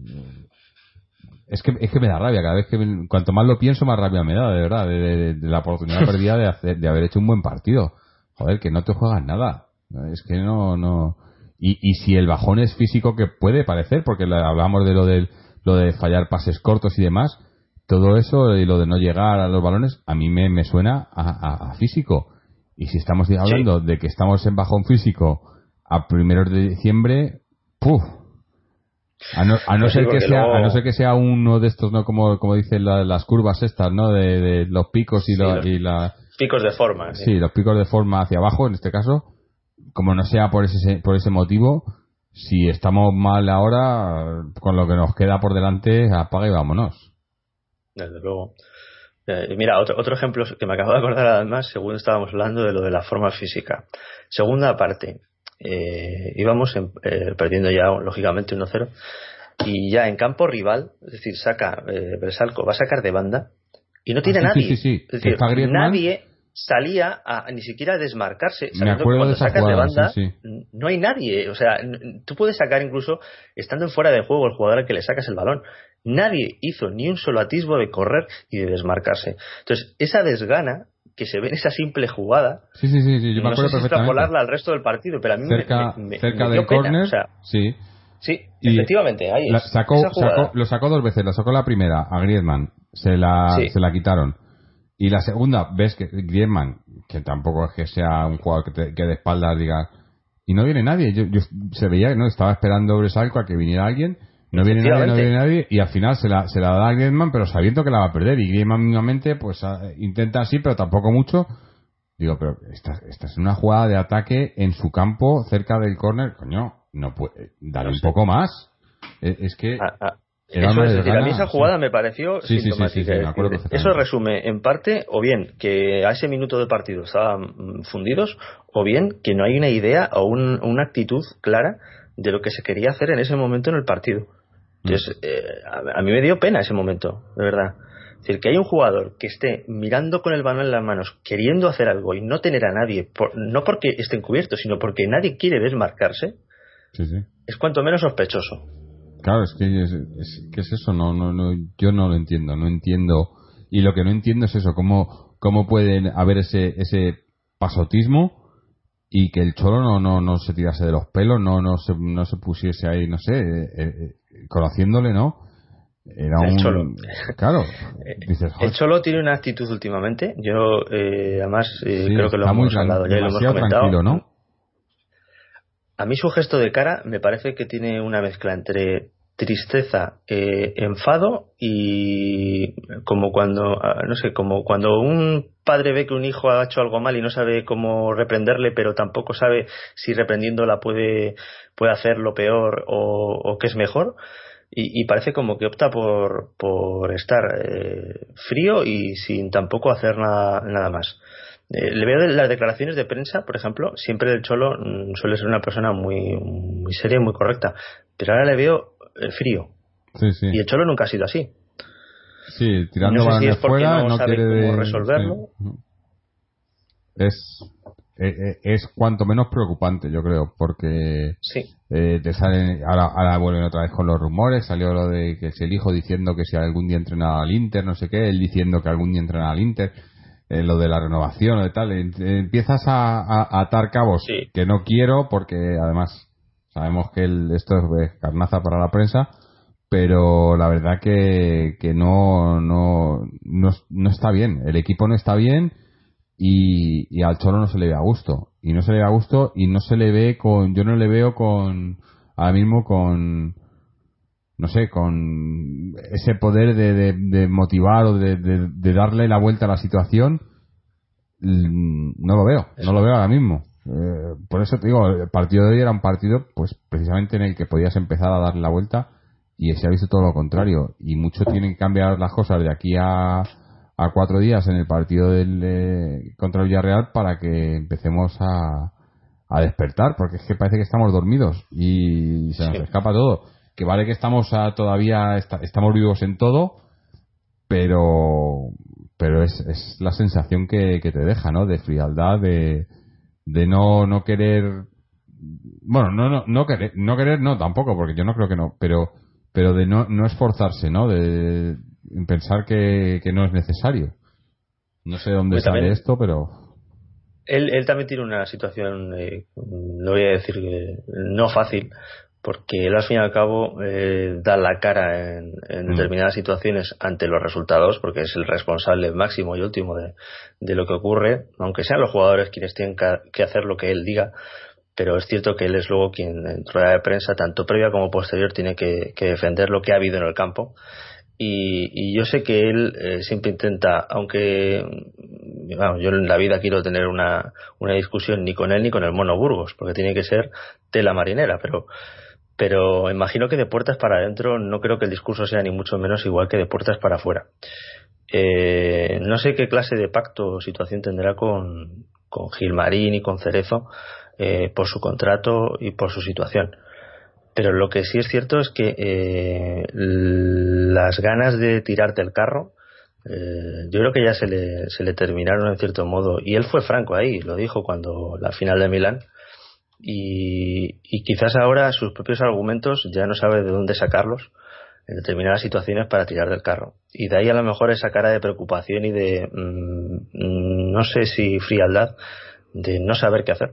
[SPEAKER 1] es que, es que me da rabia, cada vez que cuanto más lo pienso, más rabia me da, de verdad, de, la oportunidad perdida de, hacer, de haber hecho un buen partido. Joder, que no te juegas nada. Es que no, no. Y, y si el bajón es físico, que puede parecer, porque hablamos de lo, del, lo de fallar pases cortos y demás, todo eso y lo de no llegar a los balones, a mí me, me suena a, a físico y si estamos hablando de que estamos en bajón físico a primeros de diciembre, ¡puf! A no, a no pues ser que sea, a no ser que sea uno de estos, ¿no? Como, como dicen las curvas estas, ¿no? De, los picos y, los, y la...
[SPEAKER 2] Picos de forma.
[SPEAKER 1] Sí. los picos de forma hacia abajo, en este caso. Como no sea por ese, por ese motivo, si estamos mal ahora, con lo que nos queda por delante, apaga y vámonos.
[SPEAKER 2] Desde luego. Eh, mira, otro, otro ejemplo que me acabo de acordar además, según estábamos hablando de lo de la forma física. Segunda parte, eh, íbamos eh, perdiendo ya, lógicamente, 1-0, y ya en campo rival, es decir, saca eh, Bresalco, va a sacar de banda, y no tiene
[SPEAKER 1] ah,
[SPEAKER 2] nadie.
[SPEAKER 1] Sí, sí, sí.
[SPEAKER 2] Es decir, nadie salía a ni siquiera a desmarcarse. Me acuerdo de sacas de banda, no hay nadie. O sea, tú puedes sacar incluso, estando en fuera de juego, el jugador al que le sacas el balón. Nadie hizo ni un solo atisbo de correr y de desmarcarse. Entonces, esa desgana que se ve en esa simple jugada,
[SPEAKER 1] sí, sí, sí, yo me acuerdo
[SPEAKER 2] sé si extrapolarla al resto del partido, pero a mí
[SPEAKER 1] cerca,
[SPEAKER 2] me,
[SPEAKER 1] cerca del córner, sí.
[SPEAKER 2] Sí, efectivamente, ahí
[SPEAKER 1] sacó, lo sacó dos veces, la sacó la primera a Griezmann, se la, se la quitaron. Y la segunda, ves que Griezmann, que tampoco es que sea un jugador que, te, que de espaldas diga, y no viene nadie. Yo, se veía, ¿no? Estaba esperando Bresalco a que viniera alguien no viene nadie, no viene nadie, y al final se la, se la da a Griezmann, pero sabiendo que la va a perder. Y Griezmann mínimamente, pues intenta así, pero tampoco mucho. Digo, pero esta, esta es una jugada de ataque en su campo, cerca del córner. Coño, no puede, dale un poco más. E, es, que...
[SPEAKER 2] Ah, ah, eso es decir, a mí esa jugada me pareció sí, sintomática. eso resume en parte, o bien que a ese minuto de partido estaban fundidos, o bien que no hay una idea o una actitud clara de lo que se quería hacer en ese momento en el partido. Entonces, mm. eh, a, mí me dio pena ese momento, de verdad. Es decir, que hay un jugador que esté mirando con el balón en las manos, queriendo hacer algo y no tener a nadie, no porque esté encubierto, sino porque nadie quiere desmarcarse, es cuanto menos sospechoso.
[SPEAKER 1] Claro, es que es, es eso, no, no, no, yo no lo entiendo, no entiendo. Y lo que no entiendo es eso, cómo, cómo pueden haber ese, ese pasotismo y que el cholo no, no, no se tirase de los pelos, no, no, se, no se pusiese ahí, no sé, eh, eh, conociéndole, ¿no?
[SPEAKER 2] Era el un... cholo.
[SPEAKER 1] Claro.
[SPEAKER 2] el cholo tiene una actitud últimamente. Yo, eh, además, creo que lo hemos hablado ya lo hemos comentado. ¿no? A mí su gesto de cara me parece que tiene una mezcla entre tristeza, eh, enfado y como cuando, ah, no sé, como cuando un padre ve que un hijo ha hecho algo mal y no sabe cómo reprenderle, pero tampoco sabe si reprendiéndola puede, puede hacerlo peor o, o qué es mejor. Y, parece como que opta por, por estar eh, frío y sin tampoco hacer nada, nada más. Eh, le veo de las declaraciones de prensa, por ejemplo, siempre el Cholo mm, suele ser una persona muy, muy seria y muy correcta, pero ahora le veo el frío. Y el Cholo nunca ha sido así.
[SPEAKER 1] Sí, tirando
[SPEAKER 2] no
[SPEAKER 1] sé fuera, no,
[SPEAKER 2] sabe
[SPEAKER 1] quiere
[SPEAKER 2] cómo resolverlo.
[SPEAKER 1] Es, eh, eh, es, cuanto menos preocupante, yo creo, porque
[SPEAKER 2] sí.
[SPEAKER 1] eh, te salen, ahora, ahora vuelven otra vez con los rumores, salió lo de que si el hijo diciendo que si algún día entrenaba al Inter, no sé qué, él diciendo que algún día entrenaba al Inter, eh, lo de la renovación o de tal, empiezas a, atar cabos que no quiero porque además Sabemos que esto es carnaza para la prensa, pero la verdad que, que no, no, no, está bien. El equipo no está bien y, y, al Cholo no se le ve a gusto. Y no se le ve a gusto y no se le ve con. Yo no le veo con. Ahora mismo con. No sé, con ese poder de, de, motivar o de, de, darle la vuelta a la situación. Mm, no lo veo, no lo veo ahora mismo. Eh, por eso te digo, el partido de hoy era un partido, pues precisamente en el que podías empezar a darle la vuelta y se ha visto todo lo contrario. Y mucho tienen que cambiar las cosas de aquí a, a cuatro días en el partido del, eh, contra el Villarreal para que empecemos a, a despertar, porque es que parece que estamos dormidos y se nos escapa todo. Que vale que estamos todavía, estamos vivos en todo, pero pero es, es la sensación que, que te deja, ¿no? De frialdad, de, de no, no querer bueno, no, no, no querer, no querer, no tampoco, porque yo no creo que no, pero, pero de no, no esforzarse, ¿no? De, pensar que, que, no es necesario. No sé dónde pues sale esto, pero.
[SPEAKER 2] Él, él también tiene una situación, eh, no voy a decir que no fácil, porque él al fin y al cabo eh, da la cara en, mm. determinadas situaciones ante los resultados, porque es el responsable máximo y último de, de lo que ocurre, aunque sean los jugadores quienes tienen que hacer lo que él diga, pero es cierto que él es luego quien en rueda de prensa, tanto previa como posterior, tiene que, defender lo que ha habido en el campo. Y, yo sé que él eh, siempre intenta, aunque yo en la vida quiero tener una, una discusión ni con él ni con el mono Burgos, porque tiene que ser tela marinera, pero pero imagino que de puertas para adentro no creo que el discurso sea ni mucho menos igual que de puertas para afuera. Eh, no sé qué clase de pacto o situación tendrá con, con Gilmarín y con Cerezo eh, por su contrato y por su situación. Pero lo que sí es cierto es que eh, las ganas de tirarte el carro, yo creo que ya se le, se le terminaron en cierto modo. Y él fue franco ahí, lo dijo cuando la final de Milán y, quizás ahora sus propios argumentos ya no sabe de dónde sacarlos en determinadas situaciones para tirar del carro. Y de ahí a lo mejor esa cara de preocupación y de, mm, no sé si frialdad, de no saber qué hacer.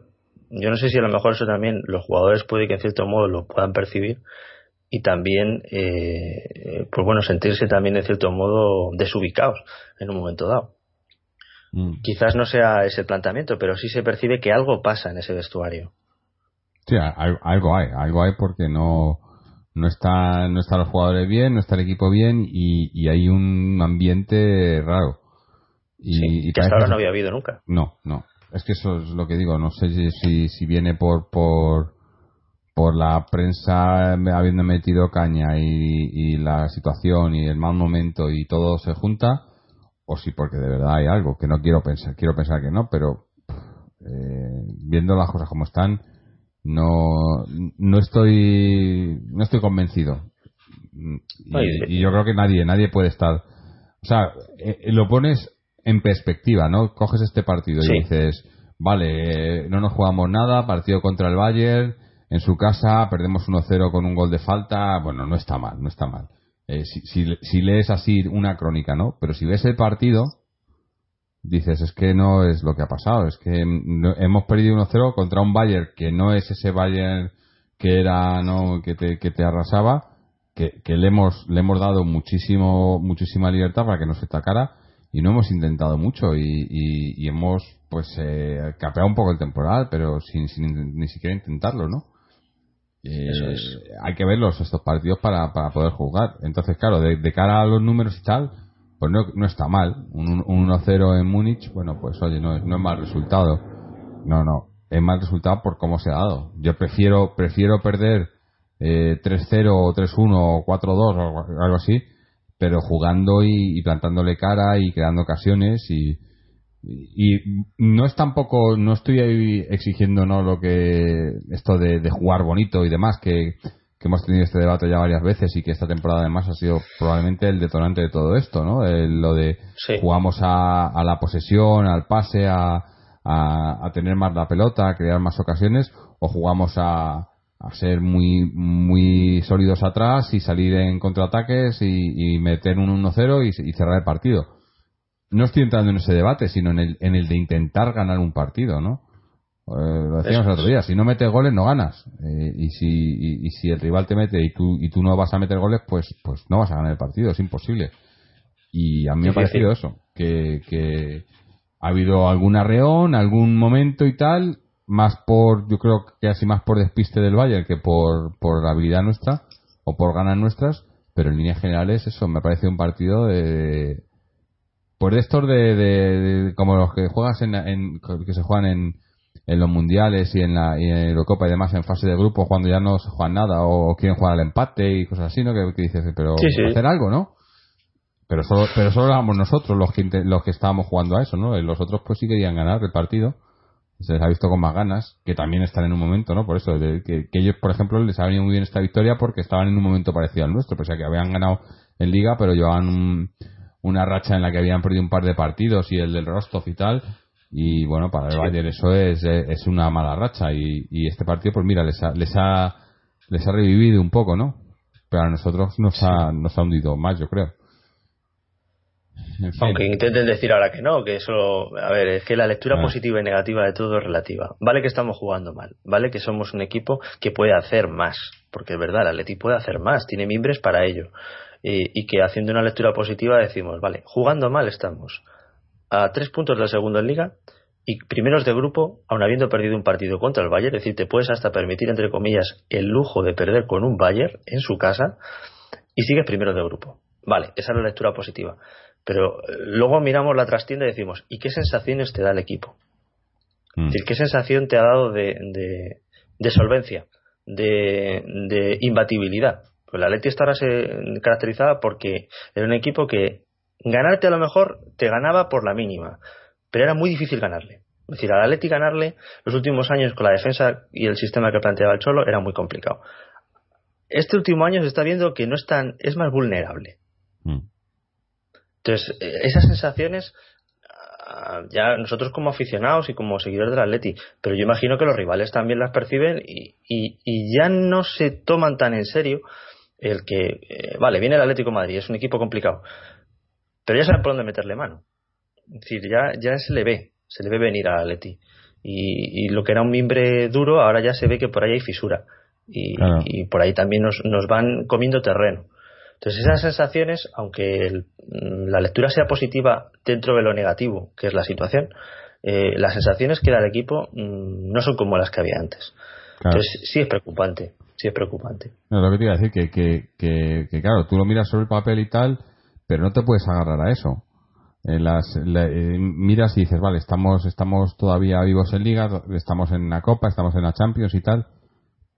[SPEAKER 2] Yo no sé si a lo mejor eso también los jugadores puede que en cierto modo lo puedan percibir y también, eh, pues bueno, sentirse también en cierto modo desubicados en un momento dado. Mm. Quizás no sea ese planteamiento, pero sí se percibe que algo pasa en ese vestuario.
[SPEAKER 1] Sí, algo hay, algo hay porque no, no está, no están los jugadores bien, no está el equipo bien y, y hay un ambiente raro.
[SPEAKER 2] Y, que hasta ahora no había habido nunca.
[SPEAKER 1] No, no. Es que eso es lo que digo. No sé si, si viene por, por, por la prensa habiendo metido caña y, y la situación y el mal momento y todo se junta o si porque de verdad hay algo que no quiero pensar. Quiero pensar que no, pero eh, viendo las cosas como están, no no estoy no estoy convencido y, yo creo que nadie nadie puede estar o sea, eh, lo pones en perspectiva, ¿no? Coges este partido
[SPEAKER 2] Sí.
[SPEAKER 1] y dices, vale, eh, no nos jugamos nada, partido contra el Bayern, en su casa, perdemos 1-0 con un gol de falta, bueno, no está mal, no está mal. Eh, si, si, si lees así una crónica, ¿no? Pero si ves el partido, dices, es que no es lo que ha pasado, es que no- hemos perdido 1-0 contra un Bayern que no es ese Bayern que era, ¿no? Que te, que te arrasaba, que, que le hemos, le hemos dado muchísimo, muchísima libertad para que nos atacara y no hemos intentado mucho y, y, y hemos, pues, eh, capeado un poco el temporal, pero sin, sin ni siquiera intentarlo, ¿no? Eh,
[SPEAKER 2] Eso es.
[SPEAKER 1] Hay que verlos estos partidos para, para poder jugar. Entonces, claro, de, de cara a los números y tal, pues no, no está mal. Un, un 1-0 en Múnich, bueno, pues oye, no no es mal resultado. No, no, es mal resultado por cómo se ha dado. Yo prefiero, prefiero perder eh, 3-0 o 3-1 o 4-2 o algo así, pero jugando y, y plantándole cara y creando ocasiones y, y, y no es tampoco, no estoy ahí exigiendo no lo que esto de, de jugar bonito y demás que, que hemos tenido este debate ya varias veces y que esta temporada además ha sido probablemente el detonante de todo esto, ¿no? El- lo de
[SPEAKER 2] Sí.
[SPEAKER 1] jugamos a, a la posesión, al pase, a, a, a tener más la pelota, a crear más ocasiones, o jugamos a, a ser muy muy sólidos atrás y salir en contraataques y, y meter un 1-0 y, y cerrar el partido. No estoy entrando en ese debate, sino en el, en el de intentar ganar un partido, ¿no? Eh, lo decíamos el otro día, si no metes goles no ganas. Eh, y, si, y, y si el rival te mete y tú, y tú no vas a meter goles, pues, pues no vas a ganar el partido, es imposible. Y a mí me ha parecido eso, que, que ha habido algún arreón, algún momento y tal, más por, yo creo que así más por despiste del Bayern que por, por habilidad nuestra o por ganas nuestras, pero en líneas generales eso, me parece un partido de, pues de estos de, de- de- como los que juegas en, en- que se juegan en, en los mundiales y en la y en Eurocopa y demás en fase de grupo cuando ya no se juegan nada o quieren jugar al empate y cosas así no que, que dices pero
[SPEAKER 2] Sí, sí.
[SPEAKER 1] hacer algo no pero solo pero solo éramos nosotros los que los que estábamos jugando a eso no los otros pues sí querían ganar el partido. Se les ha visto con más ganas que también están en un momento no por eso de- que, que ellos por ejemplo les ha venido muy bien esta victoria porque estaban en un momento parecido al nuestro. Pese a que habían ganado en liga pero llevaban un- una racha en la que habían perdido un par de partidos y el del Rostov y tal y bueno para el
[SPEAKER 2] Sí.
[SPEAKER 1] Bayern eso es, eh, es una mala racha y, y este partido pues mira les ha, les ha les ha revivido un poco no pero a nosotros nos ha nos ha hundido más yo creo En fin.
[SPEAKER 2] Aunque intenten decir ahora que no, que eso, a ver, es que la lectura
[SPEAKER 1] Ah.
[SPEAKER 2] positiva y negativa de todo es relativa. Vale que estamos jugando mal, vale que somos un equipo que puede hacer más, porque es verdad, el Atleti puede hacer más, tiene mimbres para ello. Y, y que haciendo una lectura positiva decimos, vale, jugando mal estamos a tres puntos del segundo en liga y primeros de grupo, aun habiendo perdido un partido contra el Bayern, es decir, te puedes hasta permitir, entre comillas, el lujo de perder con un Bayern en su casa y sigues primero de grupo. Vale, esa es la lectura positiva. Pero eh, luego miramos la trastienda y decimos, ¿y qué sensaciones te da el equipo?
[SPEAKER 1] Mm.
[SPEAKER 2] Es decir, ¿qué sensación te ha dado de, de, de solvencia, de, de imbatibilidad? Pues la Leti está ahora se caracterizada porque era un equipo que ganarte a lo mejor te ganaba por la mínima, pero era muy difícil ganarle. Es decir, al Atleti ganarle los últimos años con la defensa y el sistema que planteaba el Cholo era muy complicado. Este último año se está viendo que no es tan, es más vulnerable.
[SPEAKER 1] Mm.
[SPEAKER 2] Entonces, eh, esas sensaciones, ah, ya nosotros como aficionados y como seguidores del Atleti, pero yo imagino que los rivales también las perciben y, y- y ya no se toman tan en serio el que, eh, vale, viene el Atlético de Madrid, es un equipo complicado, pero ya saben por dónde meterle mano. Es decir, ya, ya se le ve, se le ve venir al Atleti. Y, y lo que era un mimbre duro, ahora ya se ve que por ahí hay fisura. Y,
[SPEAKER 1] Claro.
[SPEAKER 2] y por ahí también nos, nos van comiendo terreno. Entonces esas sensaciones, aunque el- mm, la lectura sea positiva dentro de lo negativo, que es la situación, eh, las sensaciones que da el equipo mm, no son como las que había antes.
[SPEAKER 1] Claro.
[SPEAKER 2] Entonces sí es preocupante, sí es preocupante.
[SPEAKER 1] No, lo que te iba a decir, que, que, que, que, claro, tú lo miras sobre el papel y tal, pero no te puedes agarrar a eso. En las, la- eh, miras y dices, vale, estamos, estamos todavía vivos en Liga, estamos en la Copa, estamos en la Champions y tal,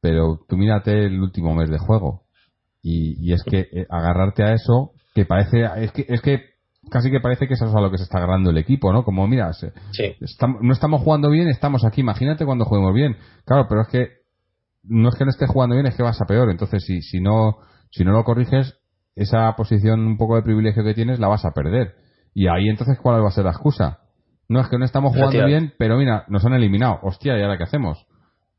[SPEAKER 1] pero tú mírate el último mes de juego. Y, y es que eh, agarrarte a eso, que parece, es que, es que casi que parece que eso es a lo que se está agarrando el equipo, ¿no? Como, mira, se-
[SPEAKER 2] Sí,
[SPEAKER 1] Estam- no estamos jugando bien, estamos aquí. Imagínate cuando juguemos bien. Claro, pero es que no es que no esté jugando bien, es que vas a peor. Entonces, si, si no si no lo corriges, esa posición un poco de privilegio que tienes la vas a perder. Y ahí entonces, ¿cuál va a ser la excusa? No, es que no estamos jugando bien, pero mira, nos han eliminado. Hostia, ¿y ahora qué hacemos?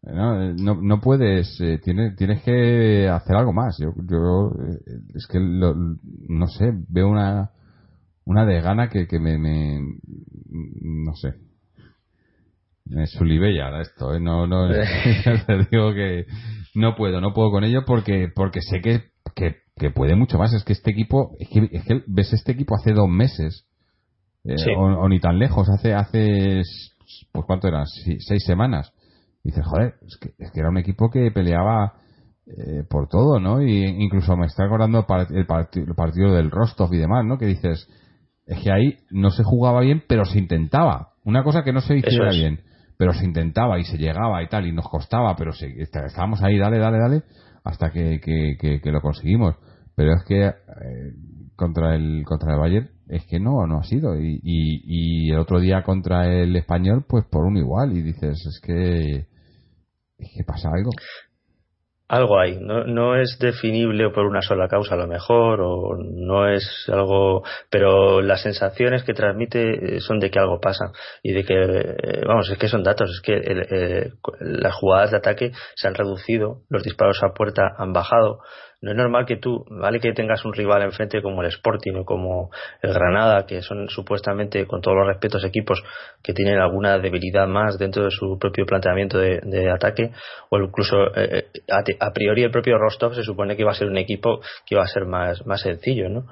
[SPEAKER 1] No, no, no puedes, eh, tienes, tienes que hacer algo más. Yo, yo eh, es que lo- no sé, veo una, una de gana que, que me, me, no sé, me sulibella esto, ¿eh? no, no, te digo que no puedo, no puedo con ello porque, porque sé que, que, que puede mucho más. Es que este equipo, es que, es que ves este equipo hace dos meses, eh,
[SPEAKER 2] Sí.
[SPEAKER 1] o, o ni tan lejos, hace, hace, pues cuánto eran, Si- seis semanas. Y dices, joder, es que, es que era un equipo que peleaba eh, por todo, ¿no? Y incluso me está acordando el, parti- el partido del Rostov y demás, ¿no? Que dices, es que ahí no se jugaba bien, pero se intentaba. Una cosa que no se hiciera
[SPEAKER 2] es.
[SPEAKER 1] bien, pero se intentaba y se llegaba y tal, y nos costaba, pero se, estábamos ahí, dale, dale, dale, hasta que, que, lo conseguimos. Pero es que eh, contra el contra el Bayern es que no, no ha sido. Y, y, y el otro día contra el español, pues por un igual. Y dices, es que, es que pasa algo.
[SPEAKER 2] Algo hay. No, no es definible por una sola causa a lo mejor, o no es algo, pero las sensaciones que transmite eh, son de que algo pasa y de que, eh, vamos, es que son datos, es que el- eh, las jugadas de ataque se han reducido, los disparos a puerta han bajado. No es normal que tú, vale que tengas un rival enfrente como el Sporting o como el Granada, que son supuestamente, con todos los respetos, equipos que tienen alguna debilidad más dentro de su propio planteamiento de, ataque, o incluso eh, a, a priori el propio Rostov se supone que iba a ser un equipo que iba a ser más, más sencillo, ¿no?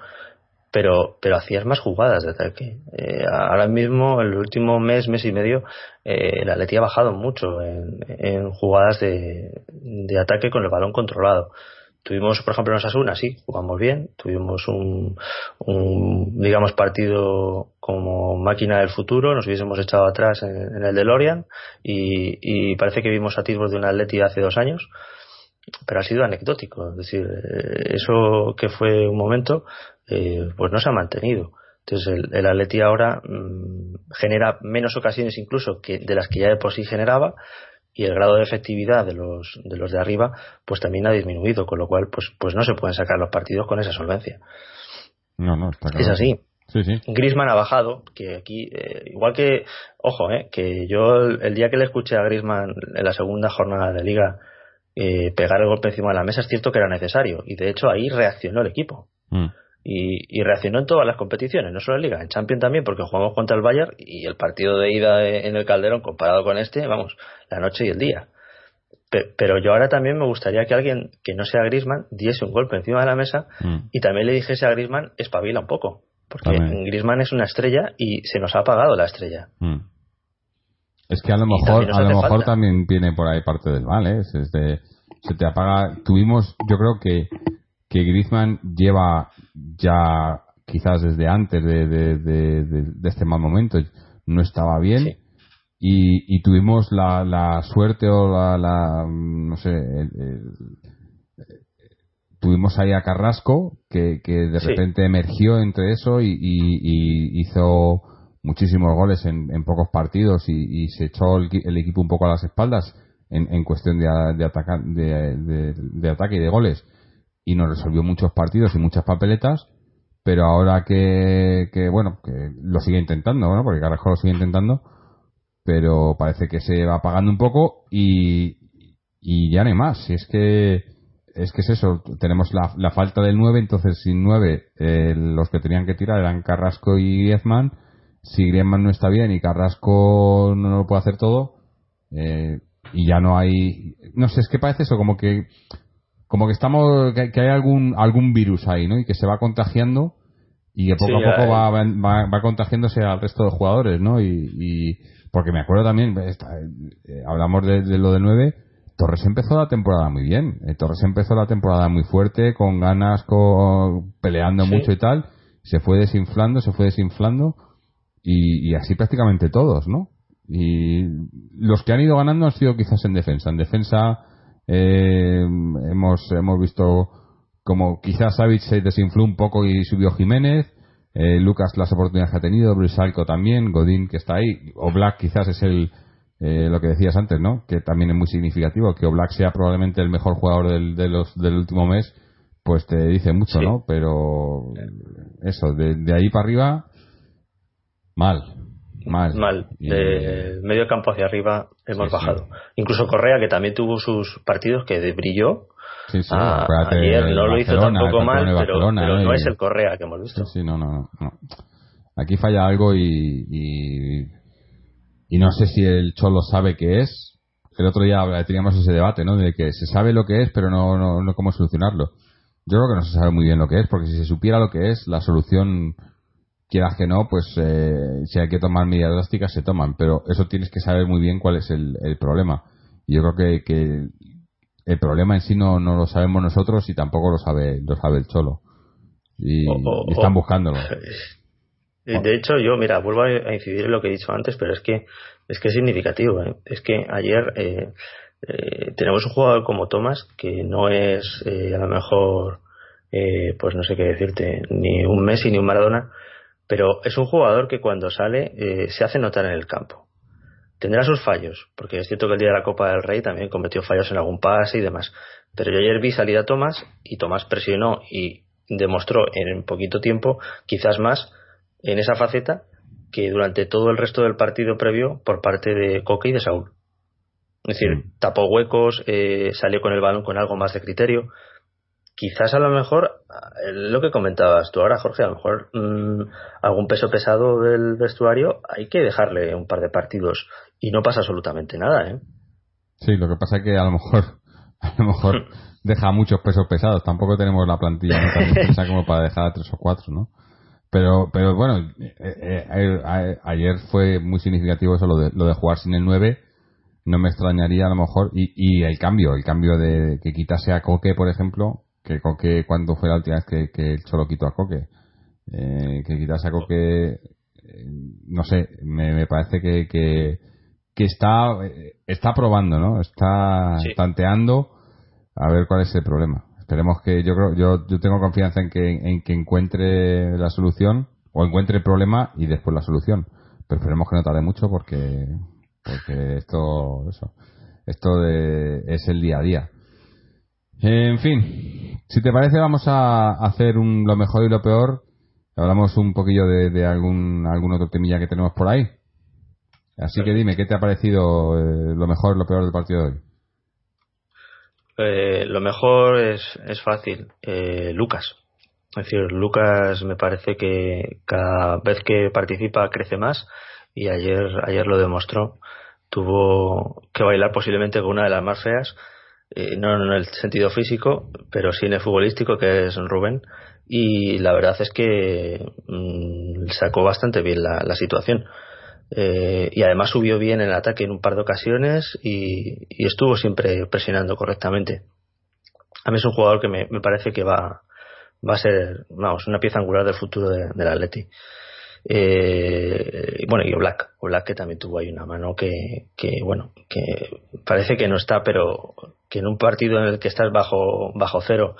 [SPEAKER 2] Pero, pero hacías más jugadas de ataque. Eh, ahora mismo, el último mes, mes y medio, eh, el Atleti ha bajado mucho en, en jugadas de, de ataque con el balón controlado. Tuvimos, por ejemplo, en Osasuna, sí, jugamos bien. Tuvimos un, un, digamos, partido como máquina del futuro. Nos hubiésemos echado atrás en, el DeLorean y, parece que vimos atisbos de un Atleti hace dos años. Pero ha sido anecdótico. Es decir, eh, eso que fue un momento, eh, pues no se ha mantenido. Entonces el, el Atleti ahora mmm, genera menos ocasiones incluso que de las que ya de por sí generaba y el grado de efectividad de los de los de arriba pues también ha disminuido con lo cual pues pues no se pueden sacar los partidos con esa solvencia
[SPEAKER 1] No, no, está claro.
[SPEAKER 2] es así
[SPEAKER 1] Sí, sí.
[SPEAKER 2] Grisman ha bajado, que aquí, eh, igual que, ojo, eh, que yo el, el, día que le escuché a Grisman en la segunda jornada de liga eh, pegar el golpe encima de la mesa, es cierto que era necesario, y de hecho ahí reaccionó el equipo.
[SPEAKER 1] Mm.
[SPEAKER 2] Y, y, reaccionó en todas las competiciones, no solo en Liga, en Champions también, porque jugamos contra el Bayern y el partido de ida en el Calderón comparado con este, vamos, la noche y el día. Pero, pero yo ahora también me gustaría que alguien que no sea Grisman diese un golpe encima de la mesa
[SPEAKER 1] Mm.
[SPEAKER 2] y también le dijese a Grisman espabila un poco, porque
[SPEAKER 1] También.
[SPEAKER 2] Grisman es una estrella y se nos ha apagado la estrella.
[SPEAKER 1] Mm. Es que a lo mejor, a lo mejor
[SPEAKER 2] falta.
[SPEAKER 1] también viene por ahí parte del mal, ¿eh? Es de- se te apaga. Tuvimos, yo creo que, que Griezmann lleva ya quizás desde antes de, de, de- de- de este mal momento, no estaba bien.
[SPEAKER 2] Sí.
[SPEAKER 1] Y, y tuvimos la, la suerte o la, la, no sé, el- el- tuvimos ahí a Carrasco que, que de
[SPEAKER 2] Sí.
[SPEAKER 1] repente emergió entre eso y, y- y hizo muchísimos goles en, en pocos partidos y, se echó el, el equipo un poco a las espaldas en, en cuestión de, de, ataca- de, de- de ataque y de goles y nos resolvió muchos partidos y muchas papeletas pero ahora que, que bueno que lo sigue intentando ¿no? porque Carrasco lo sigue intentando pero parece que se va apagando un poco y, y ya no hay más. Si es que es que es eso, tenemos la, falta del 9, entonces sin 9 eh, los que tenían que tirar eran Carrasco y Griezmann. Si Griezmann no está bien y Carrasco no lo puede hacer todo, eh, y ya no hay, no sé, es que parece eso como que como que estamos que, que hay algún algún virus ahí, ¿no? Y que se va contagiando y que poco
[SPEAKER 2] Sí,
[SPEAKER 1] a poco va, va, va contagiándose al resto de jugadores, ¿no? Y, y- porque me acuerdo también, esta- eh, hablamos de, de lo del 9, Torres empezó la temporada muy bien, eh, Torres empezó la temporada muy fuerte, con ganas, con, peleando
[SPEAKER 2] Sí.
[SPEAKER 1] mucho y tal, se fue desinflando, se fue desinflando y, y así prácticamente todos, ¿no? Y los que han ido ganando han sido quizás en defensa. En defensa eh, hemos, hemos visto como quizás Savic se desinfló un poco y subió Jiménez, eh, Lucas las oportunidades que ha tenido, Brisalco también, Godín que está ahí, o Black quizás es el eh, lo que decías antes, ¿no? Que también es muy significativo que Oblak sea probablemente el mejor jugador del, de los, del último mes pues te dice mucho,
[SPEAKER 2] Sí.
[SPEAKER 1] ¿no? Pero eso, de, de ahí para arriba, mal, mal.
[SPEAKER 2] Mal.
[SPEAKER 1] Y-
[SPEAKER 2] De medio campo hacia arriba hemos
[SPEAKER 1] Sí, sí.
[SPEAKER 2] bajado. Incluso Correa, que también tuvo sus partidos que brilló.
[SPEAKER 1] Sí, sí,
[SPEAKER 2] Ah, ayer no lo hizo tampoco mal, pero, no
[SPEAKER 1] Y-
[SPEAKER 2] es el Correa que hemos visto.
[SPEAKER 1] Sí, sí, no, no, no. Aquí falla algo y, y, y no sé si el Cholo sabe qué es. El otro día teníamos ese debate, ¿no? De que se sabe lo que es, pero no, no, no cómo solucionarlo. Yo creo que no se sabe muy bien lo que es, porque si se supiera lo que es, la solución, quieras que no, pues eh, si hay que tomar medidas drásticas, se toman. Pero eso tienes que saber muy bien cuál es el, el problema. Y yo creo que, que el problema en sí no, no lo sabemos nosotros y tampoco lo sabe, lo sabe el Cholo. Y, están buscándolo.
[SPEAKER 2] De hecho, yo, mira, vuelvo a incidir en lo que he dicho antes, pero es que es que es significativo. ¿eh? Es que ayer eh, eh, tenemos un jugador como Thomas que no es eh, a lo mejor, eh, pues no sé qué decirte, ni un Messi ni un Maradona, pero es un jugador que cuando sale eh, se hace notar en el campo. Tendrá sus fallos, porque es cierto que el día de la Copa del Rey también cometió fallos en algún pase y demás. Pero yo ayer vi salir a Tomás y Tomás presionó y demostró en poquito tiempo, quizás más, en esa faceta que durante todo el resto del partido previo por parte de Coque y de Saúl. Es decir,
[SPEAKER 1] Mm.
[SPEAKER 2] tapó huecos, eh, salió con el balón con algo más de criterio. Quizás a lo mejor, eh, lo que comentabas tú ahora, Jorge, a lo mejor mm, algún peso pesado del vestuario hay que dejarle un par de partidos y no pasa absolutamente nada, ¿eh?
[SPEAKER 1] Sí, lo que pasa es que a lo mejor, a lo mejor deja muchos pesos pesados. Tampoco tenemos la plantilla ¿no? tan como para dejar a tres o cuatro, ¿no? Pero, pero bueno, eh, eh, eh, a- ayer fue muy significativo eso, lo de, lo de jugar sin el 9. No me extrañaría a lo mejor. Y, y el cambio, el cambio de que quitase a Coque, por ejemplo, que Coque, cuando fue la última vez que, que el Cholo quitó a Coque? Eh, que quitase a Coque, eh, no sé, me, me parece que, que, que está, eh, está probando, ¿no? Está
[SPEAKER 2] Sí.
[SPEAKER 1] tanteando a ver cuál es el problema. Esperemos que yo creo, yo, yo tengo confianza en que, en que encuentre la solución o encuentre el problema y después la solución. Pero esperemos que no tarde mucho porque, porque esto, eso, esto de, es el día a día. En fin, si te parece vamos a hacer un, lo mejor y lo peor. Hablamos un poquillo de, algún, algún otro temilla que tenemos por ahí. Así que dime, ¿qué te ha parecido eh, lo mejor y lo peor del partido de hoy?
[SPEAKER 2] Eh, lo mejor es, es fácil. Eh, Lucas. Es decir, Lucas me parece que cada vez que participa crece más y ayer, ayer lo demostró. Tuvo que bailar posiblemente con una de las más feas, eh, no en el sentido físico, pero sí en el futbolístico, que es Rubén. Y la verdad es que mm, sacó bastante bien la, situación. Eh, y además subió bien en el ataque en un par de ocasiones y, estuvo siempre presionando correctamente. A mí es un jugador que me, me parece que va, va a ser, vamos, una pieza angular del futuro de- del Atleti. Eh, bueno, y Oblak, Oblak que también tuvo ahí una mano que, que, bueno, que parece que no está, pero que en un partido en el que estás bajo, bajo cero,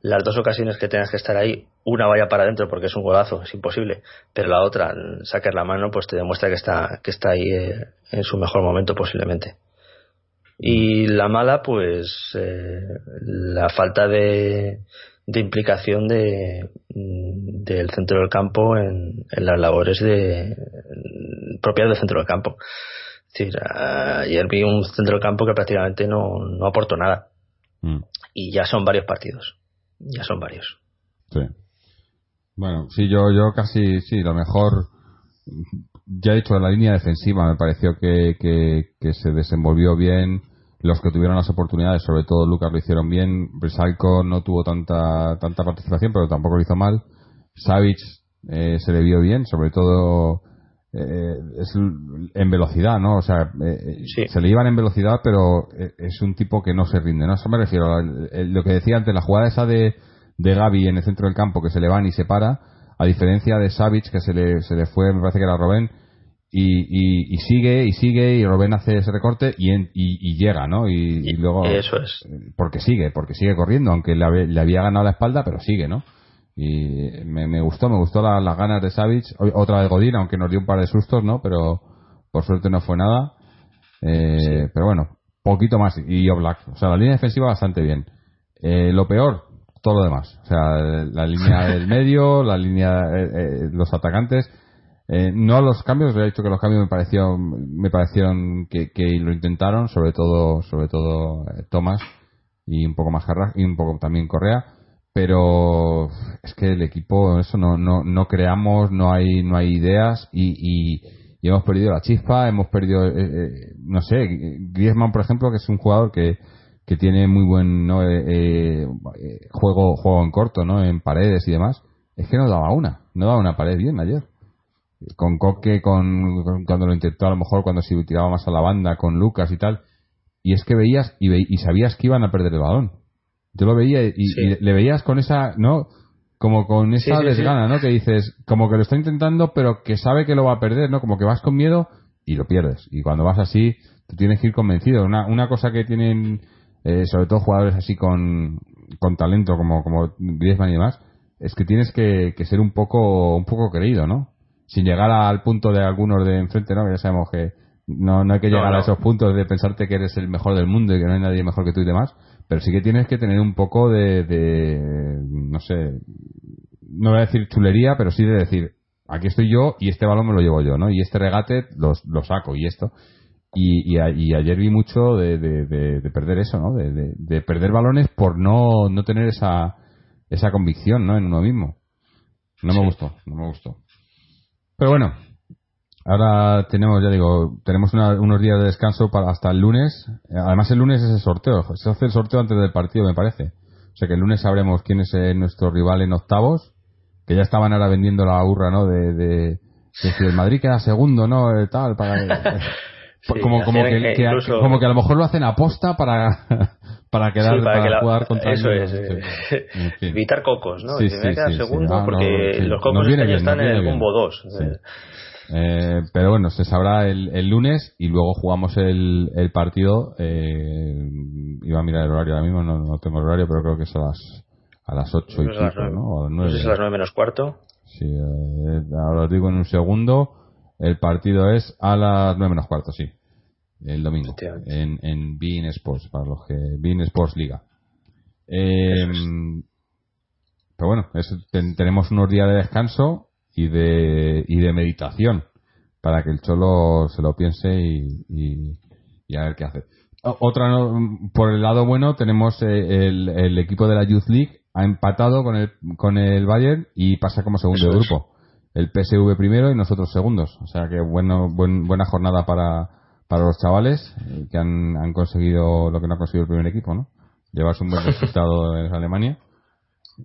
[SPEAKER 2] las dos ocasiones que tengas que estar ahí, una vaya para adentro porque es un golazo, es imposible, pero la otra, sacar la mano, pues te demuestra que está, que está ahí eh, en su mejor momento posiblemente. Y la mala, pues eh, la falta de, de implicación de, mm, del centro del campo en, en las labores de, propias del centro del campo. Es decir, ayer vi un centro del campo que prácticamente no, no aportó nada.
[SPEAKER 1] Mm,
[SPEAKER 2] Y ya son varios partidos. Ya son varios.
[SPEAKER 1] sí. Bueno, sí, yo, yo casi, sí, lo mejor, ya he dicho, la línea defensiva me pareció que, que, que se desenvolvió bien. Los que tuvieron las oportunidades, sobre todo Lucas, lo hicieron bien. Brisalco no tuvo tanta, tanta participación, pero tampoco lo hizo mal. Savic eh, se le vio bien, sobre todo eh, es en velocidad, ¿no? O sea, eh,
[SPEAKER 2] Sí.
[SPEAKER 1] se le iban en velocidad, pero eh, es un tipo que no se rinde, ¿no? A eso me refiero. El- lo que decía antes, la jugada esa de, de Gaby en el centro del campo que se le van y se para, a diferencia de Savic que se le, se le fue, me parece que era Robén, y, y, y sigue y sigue y Robén hace ese recorte y, en- y, llega, ¿no? Y, luego
[SPEAKER 2] Eso es.
[SPEAKER 1] porque sigue, porque sigue corriendo, aunque le, le había ganado la espalda, pero sigue, ¿no? Y me, me gustó, me gustó la- las ganas de Savic, O- otra de Godín, aunque nos dio un par de sustos, ¿no? Pero por suerte no fue nada. Eh, Pero bueno, poquito más. Y Oblak, o sea, la línea defensiva bastante bien. Eh, lo peor, todo lo demás. O sea, la línea del medio, la línea, eh, eh, los atacantes. Eh, no los cambios, he dicho que los cambios me parecieron, me parecieron que, que lo intentaron, sobre todo, sobre todo eh, y un poco más Jarrah y un poco también Correa, pero es que el equipo, eso no, no, no creamos, no hay, no hay ideas y, y, hemos perdido la chispa, hemos perdido, eh, eh, no sé, Griezmann por ejemplo, que es un jugador que, que tiene muy buen ¿no? Eh, juego, juego en corto, ¿no? En paredes y demás, es que no daba una, no daba una pared bien ayer con Coque, con, con- cuando lo intentó a lo mejor cuando se tiraba más a la banda, con Lucas y tal, y es que veías y, ve- y sabías que iban a perder el balón. Yo lo veía y,
[SPEAKER 2] Sí.
[SPEAKER 1] y le veías con esa, ¿no? Como con esa
[SPEAKER 2] Sí, sí, sí.
[SPEAKER 1] desgana, ¿no? Que dices, como que lo está intentando, pero que sabe que lo va a perder, ¿no? Como que vas con miedo y lo pierdes. Y cuando vas así, tú tienes que ir convencido. Una, una cosa que tienen, eh, sobre todo jugadores así con, con talento, como, como Griezmann y demás, es que tienes que, que ser un poco, un poco creído, ¿no? Sin llegar al punto de algunos de enfrente, ¿no? Que ya sabemos que no, no hay que
[SPEAKER 2] No,
[SPEAKER 1] llegar a esos puntos de pensarte que eres el mejor del mundo y que no hay nadie mejor que tú y demás, pero sí que tienes que tener un poco de, de no sé, no voy a decir chulería, pero sí de decir, aquí estoy yo y este balón me lo llevo yo, ¿no? Y este regate los, lo saco y esto. Y, y, a- y ayer vi mucho de, de- de- de perder eso, ¿no? De, de- de perder balones por no, no tener esa, esa convicción, ¿no? En uno mismo. No me gustó, no me gustó. Pero bueno, ahora tenemos, ya digo, tenemos una- unos días de descanso para hasta el lunes. Además el lunes es el sorteo, se hace el sorteo antes del partido, me parece. O sea que el lunes sabremos quién es nuestro rival en octavos, que ya estaban ahora vendiendo la burra, ¿no? De, de, de si el Madrid queda segundo, ¿no? Tal, para...
[SPEAKER 2] Sí,
[SPEAKER 1] como, como, que,
[SPEAKER 2] que incluso-
[SPEAKER 1] como que a lo mejor lo hacen aposta para, para quedar,
[SPEAKER 2] Sí, para que la-
[SPEAKER 1] jugar contra
[SPEAKER 2] eso
[SPEAKER 1] el-
[SPEAKER 2] es,
[SPEAKER 1] sí.
[SPEAKER 2] eh,
[SPEAKER 1] En fin.
[SPEAKER 2] evitar cocos, ¿no?
[SPEAKER 1] Sí, sí,
[SPEAKER 2] me segundo
[SPEAKER 1] no,
[SPEAKER 2] porque
[SPEAKER 1] sí.
[SPEAKER 2] los cocos este
[SPEAKER 1] bien,
[SPEAKER 2] están en el. Bumbo 2.
[SPEAKER 1] Sí. Eh, pero bueno, se sabrá el, el lunes y luego jugamos el, el partido. Eh, iba a mirar el horario ahora mismo, no, no tengo el horario, pero creo que es a las, a las 8 y
[SPEAKER 2] No
[SPEAKER 1] pico. ¿no? O a las
[SPEAKER 2] No
[SPEAKER 1] nueve.
[SPEAKER 2] sé si es a las 9 menos cuarto.
[SPEAKER 1] Sí, eh, ahora os digo en un segundo. El partido es a las 9 menos cuarto, sí. El domingo. En, en Bein Sports, para los que. Bein Sports Liga. Eh, pero bueno, ten- tenemos unos días de descanso y de, y de meditación para que el Cholo se lo piense y, y, y a ver qué hace. Otra, no- por el lado bueno, tenemos eh, el, el equipo de la Youth League ha empatado con el, con el Bayern y pasa como segundo de grupo. El PSV primero y nosotros segundos. O sea que bueno, buen- buena jornada para, para los chavales eh, que han, han conseguido lo que no ha conseguido el primer equipo, ¿no? Llevarse un buen resultado en Alemania.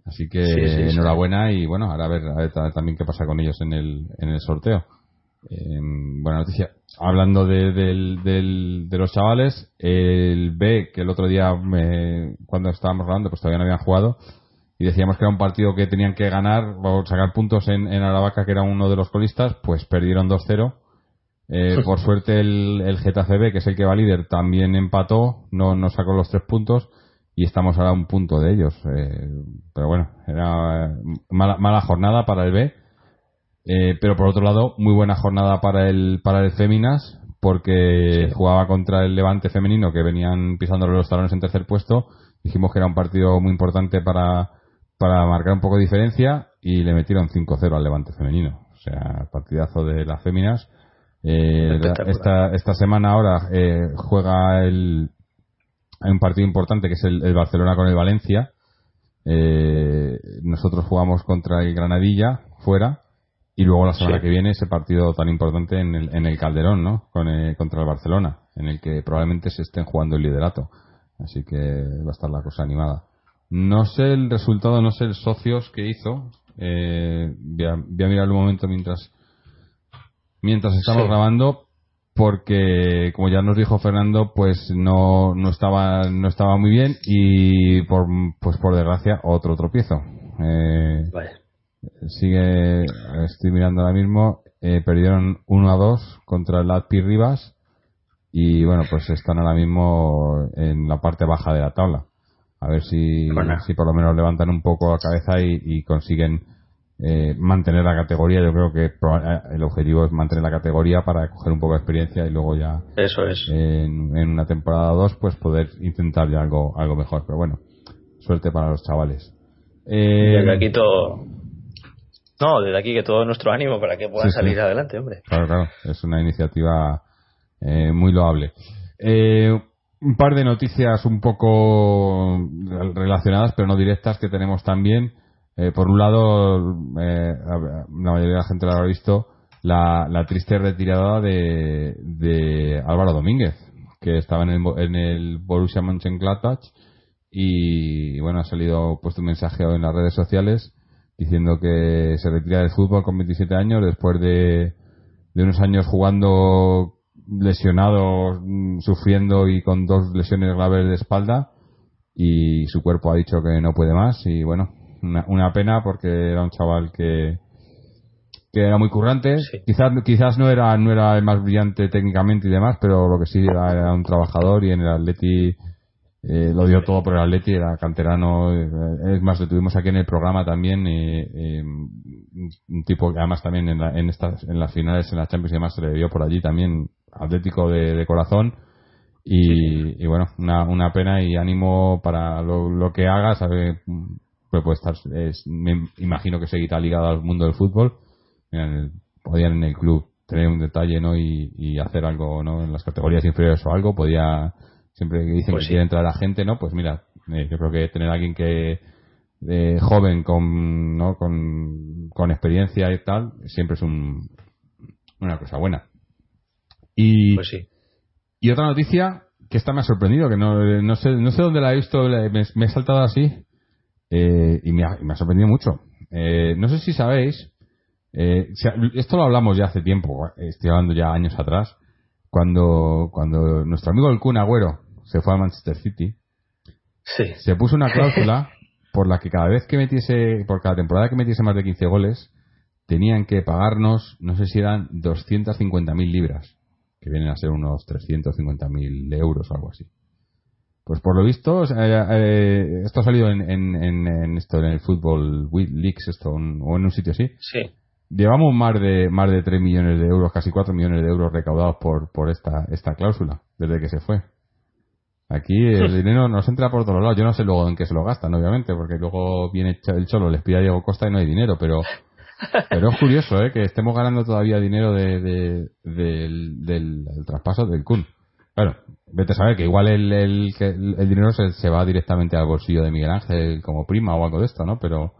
[SPEAKER 1] Así que
[SPEAKER 2] Sí, sí, sí.
[SPEAKER 1] enhorabuena y bueno, ahora a ver, a ver ta- también qué pasa con ellos en el, en el sorteo. Eh, buena noticia. Hablando de, del- del- de los chavales, el B, que el otro día me- cuando estábamos hablando, pues todavía no habían jugado, y decíamos que era un partido que tenían que ganar o sacar puntos en, en Aravaca, que era uno de los colistas, pues perdieron 2-0. Eh, por suerte el, el Getafe B, que es el que va líder, también empató, no, no sacó los tres puntos y estamos ahora a un punto de ellos. Eh, pero bueno, era eh, mala, mala jornada para el B. Eh, pero por otro lado, muy buena jornada para el, para el Féminas, porque
[SPEAKER 2] Sí.
[SPEAKER 1] jugaba contra el Levante femenino, que venían pisándole los talones en tercer puesto. Dijimos que era un partido muy importante para, para marcar un poco de diferencia y le metieron 5-0 al Levante femenino. O sea, partidazo de las Féminas. Eh, esta, esta semana ahora eh, juega el, hay un partido importante que es el, el Barcelona con el Valencia. Eh, nosotros jugamos contra el Granadilla fuera y luego la semana
[SPEAKER 2] Sí.
[SPEAKER 1] que viene ese partido tan importante en el, en el Calderón, ¿no? Con, eh, contra el Barcelona, en el que probablemente se estén jugando el liderato. Así que va a estar la cosa animada. No sé el resultado, no sé el socios que hizo. Eh, voy, a, voy a mirar un momento mientras mientras estamos
[SPEAKER 2] Sí.
[SPEAKER 1] grabando porque como ya nos dijo Fernando pues no, no estaba no estaba muy bien y por pues por desgracia otro tropiezo eh,
[SPEAKER 2] Vale.
[SPEAKER 1] sigue estoy mirando ahora mismo eh, perdieron 1 a 2 contra el Atpi Rivas y bueno pues están ahora mismo en la parte baja de la tabla a ver si,
[SPEAKER 2] Bueno.
[SPEAKER 1] si por lo menos levantan un poco la cabeza y, y consiguen eh, mantener la categoría. Yo creo que eh, el objetivo es mantener la categoría para coger un poco de experiencia y luego ya
[SPEAKER 2] Eso es.
[SPEAKER 1] en, en una temporada o dos pues poder intentar ya algo, algo mejor. Pero bueno, suerte para los chavales. Eh,
[SPEAKER 2] Desde aquí todo. No, desde aquí que todo nuestro ánimo para que puedan
[SPEAKER 1] Sí, sí.
[SPEAKER 2] salir adelante, hombre.
[SPEAKER 1] Claro, claro, es una iniciativa eh, muy loable. Eh, un par de noticias un poco relacionadas, pero no directas, que tenemos también. Eh, por un lado, eh, la mayoría de la gente lo habrá visto, la, la triste retirada de, de Álvaro Domínguez, que estaba en el, en el Borussia Mönchengladbach y bueno, ha salido puesto un mensaje en las redes sociales diciendo que se retira del fútbol con 27 años después de, de unos años jugando lesionado, mm, sufriendo y con dos lesiones graves de espalda y su cuerpo ha dicho que no puede más y bueno, una, una pena porque era un chaval que que era muy currante,
[SPEAKER 2] Sí.
[SPEAKER 1] quizás quizás no era no era el más brillante técnicamente y demás, pero lo que sí era, era un trabajador y en el Atleti eh, lo dio todo por el Atleti, era canterano, eh, es más, lo tuvimos aquí en el programa también, eh, eh, un tipo que además también en, la- en estas en las finales, en la Champions y demás se le vio por allí también, atlético de, de corazón. Y, y bueno, una, una pena y ánimo para lo, lo que haga, sabe, pues puede estar, es- me imagino que seguirá ligado al mundo del fútbol, el- podían en el club tener un detalle no y, y hacer algo no en las categorías inferiores o algo podía siempre que dicen
[SPEAKER 2] Pues
[SPEAKER 1] que
[SPEAKER 2] sí.
[SPEAKER 1] quiere entrar la gente no pues mira eh, yo creo que tener a alguien que eh, joven con no con, con experiencia y tal siempre es un, una cosa buena y
[SPEAKER 2] Pues sí.
[SPEAKER 1] y otra noticia que esta me ha sorprendido, que no, no sé no sé dónde la he visto, me, me he saltado así eh, y me ha, me ha sorprendido mucho. Eh, no sé si sabéis, eh, esto lo hablamos ya hace tiempo, estoy hablando ya años atrás, cuando, cuando nuestro amigo el Kun Agüero se fue al Manchester City,
[SPEAKER 2] Sí.
[SPEAKER 1] se puso una cláusula por la que cada vez que metiese, por cada temporada que metiese más de 15 goles, tenían que pagarnos, no sé si eran 250.000 libras, que vienen a ser unos 350.000 euros o algo así. Pues por lo visto, eh, eh, esto ha salido en, en, en, en esto, en el Week Leaks, esto, un- o en un sitio así.
[SPEAKER 2] Sí.
[SPEAKER 1] Llevamos más de, más de 3 millones de euros, casi 4 millones de euros recaudados por, por esta, esta cláusula, desde que se fue. Aquí el dinero nos entra por todos lados. Yo no sé luego en qué se lo gastan, obviamente, porque luego viene el Cholo, les pide a Diego Costa y no hay dinero, pero, pero es curioso, ¿eh? Que estemos ganando todavía dinero de, de- del, del, del traspaso del Kun. Claro, vete a saber que igual el, el, el, el dinero se, se va directamente al bolsillo de Miguel Ángel como prima o algo de esto, ¿no? Pero,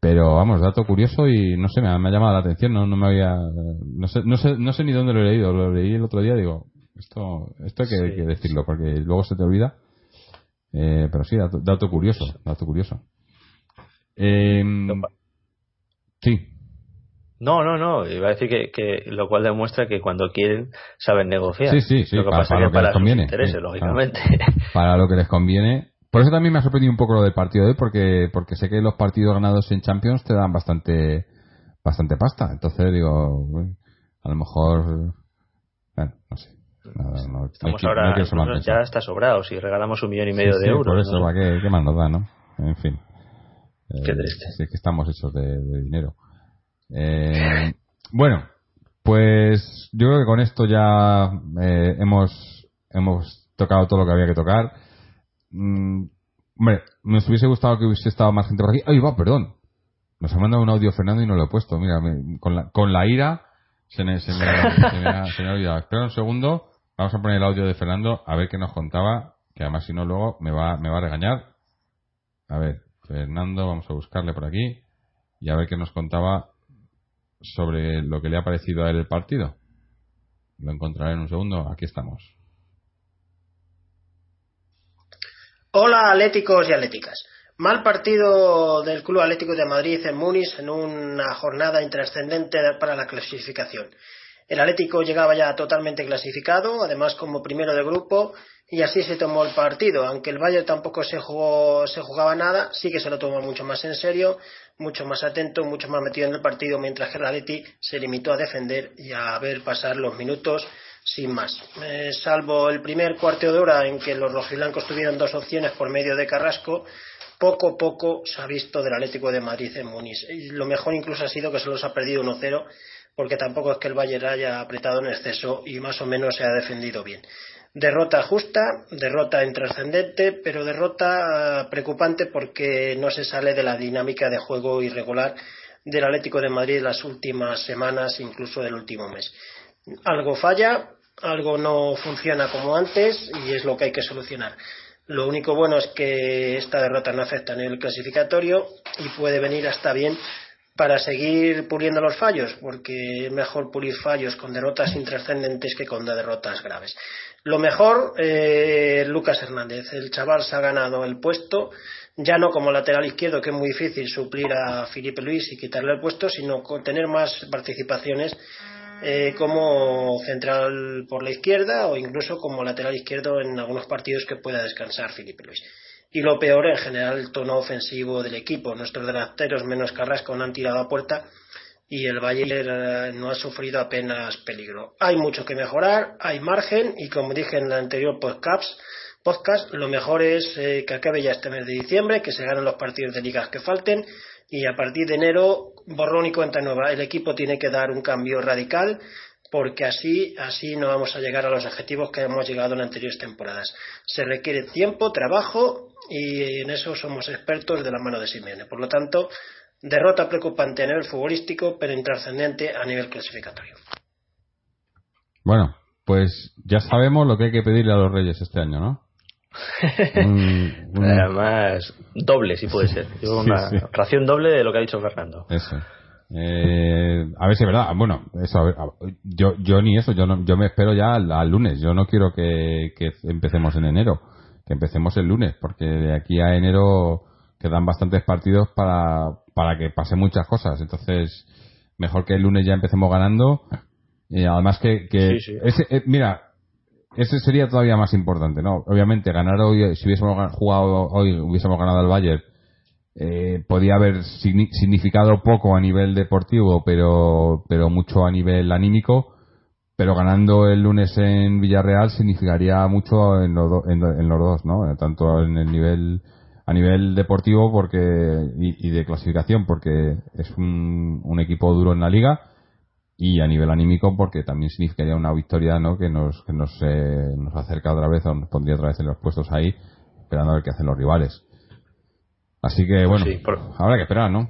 [SPEAKER 1] pero vamos, dato curioso y no sé, me ha, me ha llamado la atención, no, no me había, no sé, no sé, no sé ni dónde lo he leído, lo leí el otro día, digo, esto, esto hay que,
[SPEAKER 2] Sí.
[SPEAKER 1] hay que decirlo porque luego se te olvida. Eh, pero sí, dato, dato curioso, dato curioso. Eh, sí,
[SPEAKER 2] No, no, no. Iba a decir que, que lo cual demuestra que cuando quieren saben negociar.
[SPEAKER 1] Sí, sí, sí,
[SPEAKER 2] Lo que
[SPEAKER 1] para-
[SPEAKER 2] pasa
[SPEAKER 1] para lo
[SPEAKER 2] que
[SPEAKER 1] que les
[SPEAKER 2] para sus
[SPEAKER 1] conviene,
[SPEAKER 2] intereses,
[SPEAKER 1] sí,
[SPEAKER 2] lógicamente.
[SPEAKER 1] para lo que les conviene. Por eso también me ha sorprendido un poco lo del partido de hoy, porque, porque sé que los partidos ganados en Champions te dan bastante, bastante pasta. Entonces digo, a lo mejor, bueno, no sé. No, no,
[SPEAKER 2] Estamos ahora,
[SPEAKER 1] no
[SPEAKER 2] ya está sobrado si regalamos un millón y
[SPEAKER 1] Sí,
[SPEAKER 2] medio
[SPEAKER 1] sí,
[SPEAKER 2] de euros.
[SPEAKER 1] Por eso,
[SPEAKER 2] ¿no?
[SPEAKER 1] ¿para qué, qué más nos da, no? En fin. Eh,
[SPEAKER 2] Qué triste.
[SPEAKER 1] sí, es que estamos hechos de, de dinero. Eh, bueno, pues yo creo que con esto ya eh, hemos, hemos tocado todo lo que había que tocar. Mm, hombre, nos hubiese gustado que hubiese estado más gente por aquí. ¡Ay, va, perdón! Nos ha mandado un audio Fernando y no lo he puesto. Mira, me- con, la, con la ira se me, se, me, se me ha, se me ha olvidado. Espera un segundo. Vamos a poner el audio de Fernando a ver qué nos contaba. Que además, si no, luego me va, me va a regañar. A ver, Fernando, vamos a buscarle por aquí. Y a ver qué nos contaba sobre lo que le ha parecido a él el partido. Lo encontraré en un segundo. Aquí estamos.
[SPEAKER 3] Hola atléticos y atléticas. Mal partido del Club Atlético de Madrid en Múnich en una jornada intrascendente para la clasificación. El Atlético llegaba ya totalmente clasificado, además como primero de grupo, y así se tomó el partido. Aunque el Bayern tampoco se, jugó, se jugaba nada, sí que se lo tomó mucho más en serio, mucho más atento, mucho más metido en el partido, mientras que el Atleti se limitó a defender y a ver pasar los minutos sin más. Eh, salvo el primer cuarto de hora en que los rojiblancos tuvieron dos opciones por medio de Carrasco, poco a poco se ha visto del Atlético de Madrid en Muniz. Y lo mejor incluso ha sido que se los ha perdido 1-0, porque tampoco es que el Bayern haya apretado en exceso y más o menos se ha defendido bien. Derrota justa, derrota intrascendente, pero derrota preocupante porque no se sale de la dinámica de juego irregular del Atlético de Madrid las últimas semanas, incluso del último mes. Algo falla, algo no funciona como antes y es lo que hay que solucionar. Lo único bueno es que esta derrota no afecta a nivel clasificatorio y puede venir hasta bien para seguir puliendo los fallos, porque es mejor pulir fallos con derrotas intrascendentes que con derrotas graves. Lo mejor, eh, Lucas Hernández. El chaval se ha ganado el puesto, ya no como lateral izquierdo, que es muy difícil suplir a Felipe Luis y quitarle el puesto, sino con tener más participaciones eh, como central por la izquierda o incluso como lateral izquierdo en algunos partidos que pueda descansar Felipe Luis. Y lo peor, en general, el tono ofensivo del equipo. Nuestros delanteros, menos Carrasco, no han tirado a puerta y el Bayern eh, no ha sufrido apenas peligro. Hay mucho que mejorar, hay margen y como dije en el anterior podcast, podcast lo mejor es eh, que acabe ya este mes de diciembre, que se ganen los partidos de ligas que falten y a partir de enero borrón y cuenta nueva. El equipo tiene que dar un cambio radical porque así, así no vamos a llegar a los objetivos que hemos llegado en anteriores temporadas. Se requiere tiempo, trabajo y en eso somos expertos de la mano de Simeone. Por lo tanto, derrota preocupante a nivel futbolístico, pero intrascendente a nivel clasificatorio.
[SPEAKER 1] Bueno, pues ya sabemos lo que hay que pedirle a los Reyes este año, ¿no?
[SPEAKER 2] Además, doble, si puede ser. una ración doble de lo que ha dicho Fernando.
[SPEAKER 1] Eso. Eh, a ver si es verdad. Bueno, eso, yo, yo ni eso. Yo, no, yo me espero ya al, lunes. Yo no quiero que, empecemos en enero. Que empecemos el lunes. Porque de aquí a enero quedan bastantes partidos para, para que pase muchas cosas. Entonces, mejor que el lunes ya empecemos ganando. Y además que, que Ese, eh, mira, ese sería todavía más importante, ¿no? Obviamente, ganar hoy, si hubiésemos jugado hoy, hubiésemos ganado al Bayern, eh, podía haber significado poco a nivel deportivo, pero, pero mucho a nivel anímico. Pero ganando el lunes en Villarreal significaría mucho en, en, los dos, ¿no? Tanto en el nivel, a nivel deportivo porque, y, de clasificación, porque es un, un equipo duro en la liga y a nivel anímico porque también significaría una victoria ¿no? que nos que nos, eh, nos acerca otra vez o nos pondría otra vez en los puestos ahí esperando a ver qué hacen los rivales así que bueno habrá que esperar ¿no?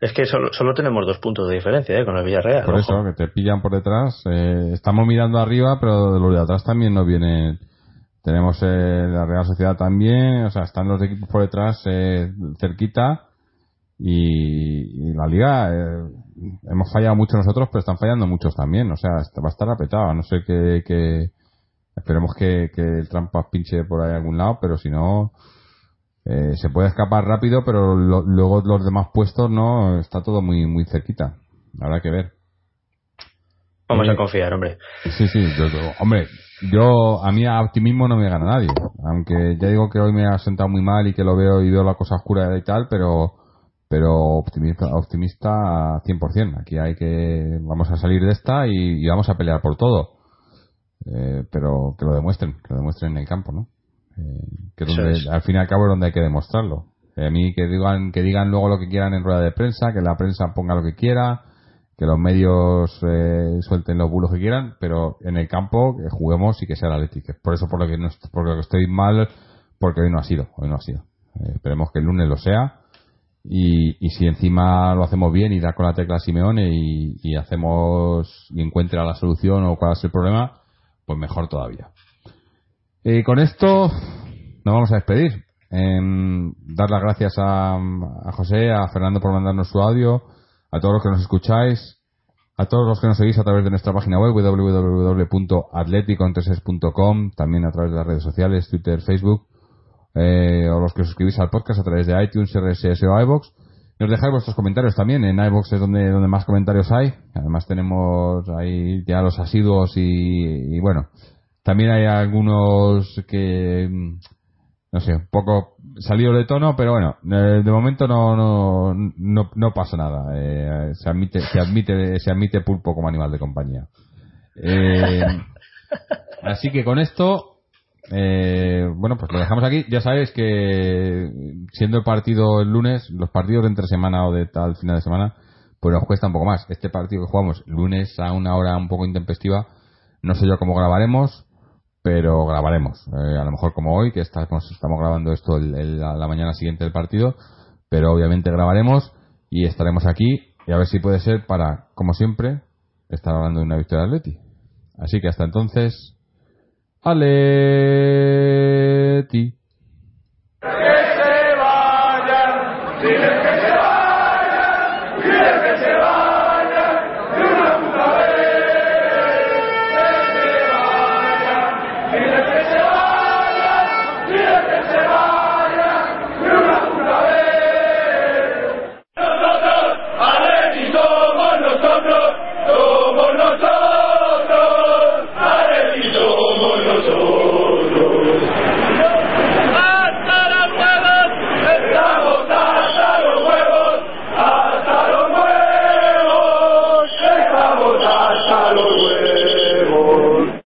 [SPEAKER 2] Es que solo, solo tenemos dos puntos de diferencia ¿eh? con el Villarreal
[SPEAKER 1] por eso que te pillan por detrás. Eh, estamos mirando arriba pero de los de atrás también nos vienen. Tenemos eh, la Real Sociedad también o sea están los equipos por detrás eh, cerquita. Y, la liga eh, hemos fallado mucho nosotros pero están fallando muchos también. O sea va a estar apretado. No sé qué esperemos que, el trampas pinche por ahí a algún lado pero si no eh, se puede escapar rápido pero luego los demás puestos no está todo muy muy cerquita habrá que ver
[SPEAKER 2] vamos a eh, confiar hombre
[SPEAKER 1] sí sí hombre yo a mí a optimismo no me gana nadie aunque ya digo que hoy me ha sentado muy mal y que lo veo y veo la cosa oscura y tal pero pero optimista, optimista 100%. Aquí hay que, vamos a salir de esta y, vamos a pelear por todo. Eh, pero que lo demuestren, que lo demuestren en el campo, ¿no? Eh, que al fin y al cabo es donde hay que demostrarlo. Eh, a mí que digan, que digan luego lo que quieran en rueda de prensa, que la prensa ponga lo que quiera, que los medios suelten los bulos que quieran, pero en el campo que juguemos y que sea la Atlético. Por eso por lo que no, por lo que estoy mal, porque hoy no ha sido, hoy no ha sido. esperemos que el lunes lo sea y, y, si encima lo hacemos bien y da con la tecla Simeone y, y, hacemos y encuentra la solución o cuál es el problema, pues mejor todavía. Y con esto nos vamos a despedir. Em, dar las gracias a, a, José, a Fernando por mandarnos su audio, a todos los que nos escucháis, a todos los que nos seguís a través de nuestra página web www.atleticontreses.com, también a través de las redes sociales, Twitter, Facebook eh, o los que os suscribís al podcast a través de iTunes, RSS o iBox. Nos dejáis vuestros comentarios también. En iBox es donde, donde más comentarios hay. Además tenemos ahí ya los asiduos y, bueno, también hay algunos que, mm, no sé, un poco salido de tono, pero bueno, de momento no, no, no, no pasa nada. Eh, se admite, se admite, se admite pulpo como animal de compañía. Eh, así que con esto eh, bueno, pues lo dejamos aquí. Ya sabéis que siendo el partido el lunes, los partidos de entre semana o de tal final de semana, pues nos cuesta un poco más. Este partido que jugamos lunes a una hora un poco intempestiva, no sé yo cómo grabaremos, pero grabaremos. Eh, a lo mejor como hoy, que pues, estamos, grabando esto el, la, mañana siguiente del partido, pero obviamente grabaremos y estaremos aquí y a ver si puede ser para, como siempre, estar hablando de una victoria de Atleti. Así que hasta entonces,
[SPEAKER 4] Atleti. Que se vayan,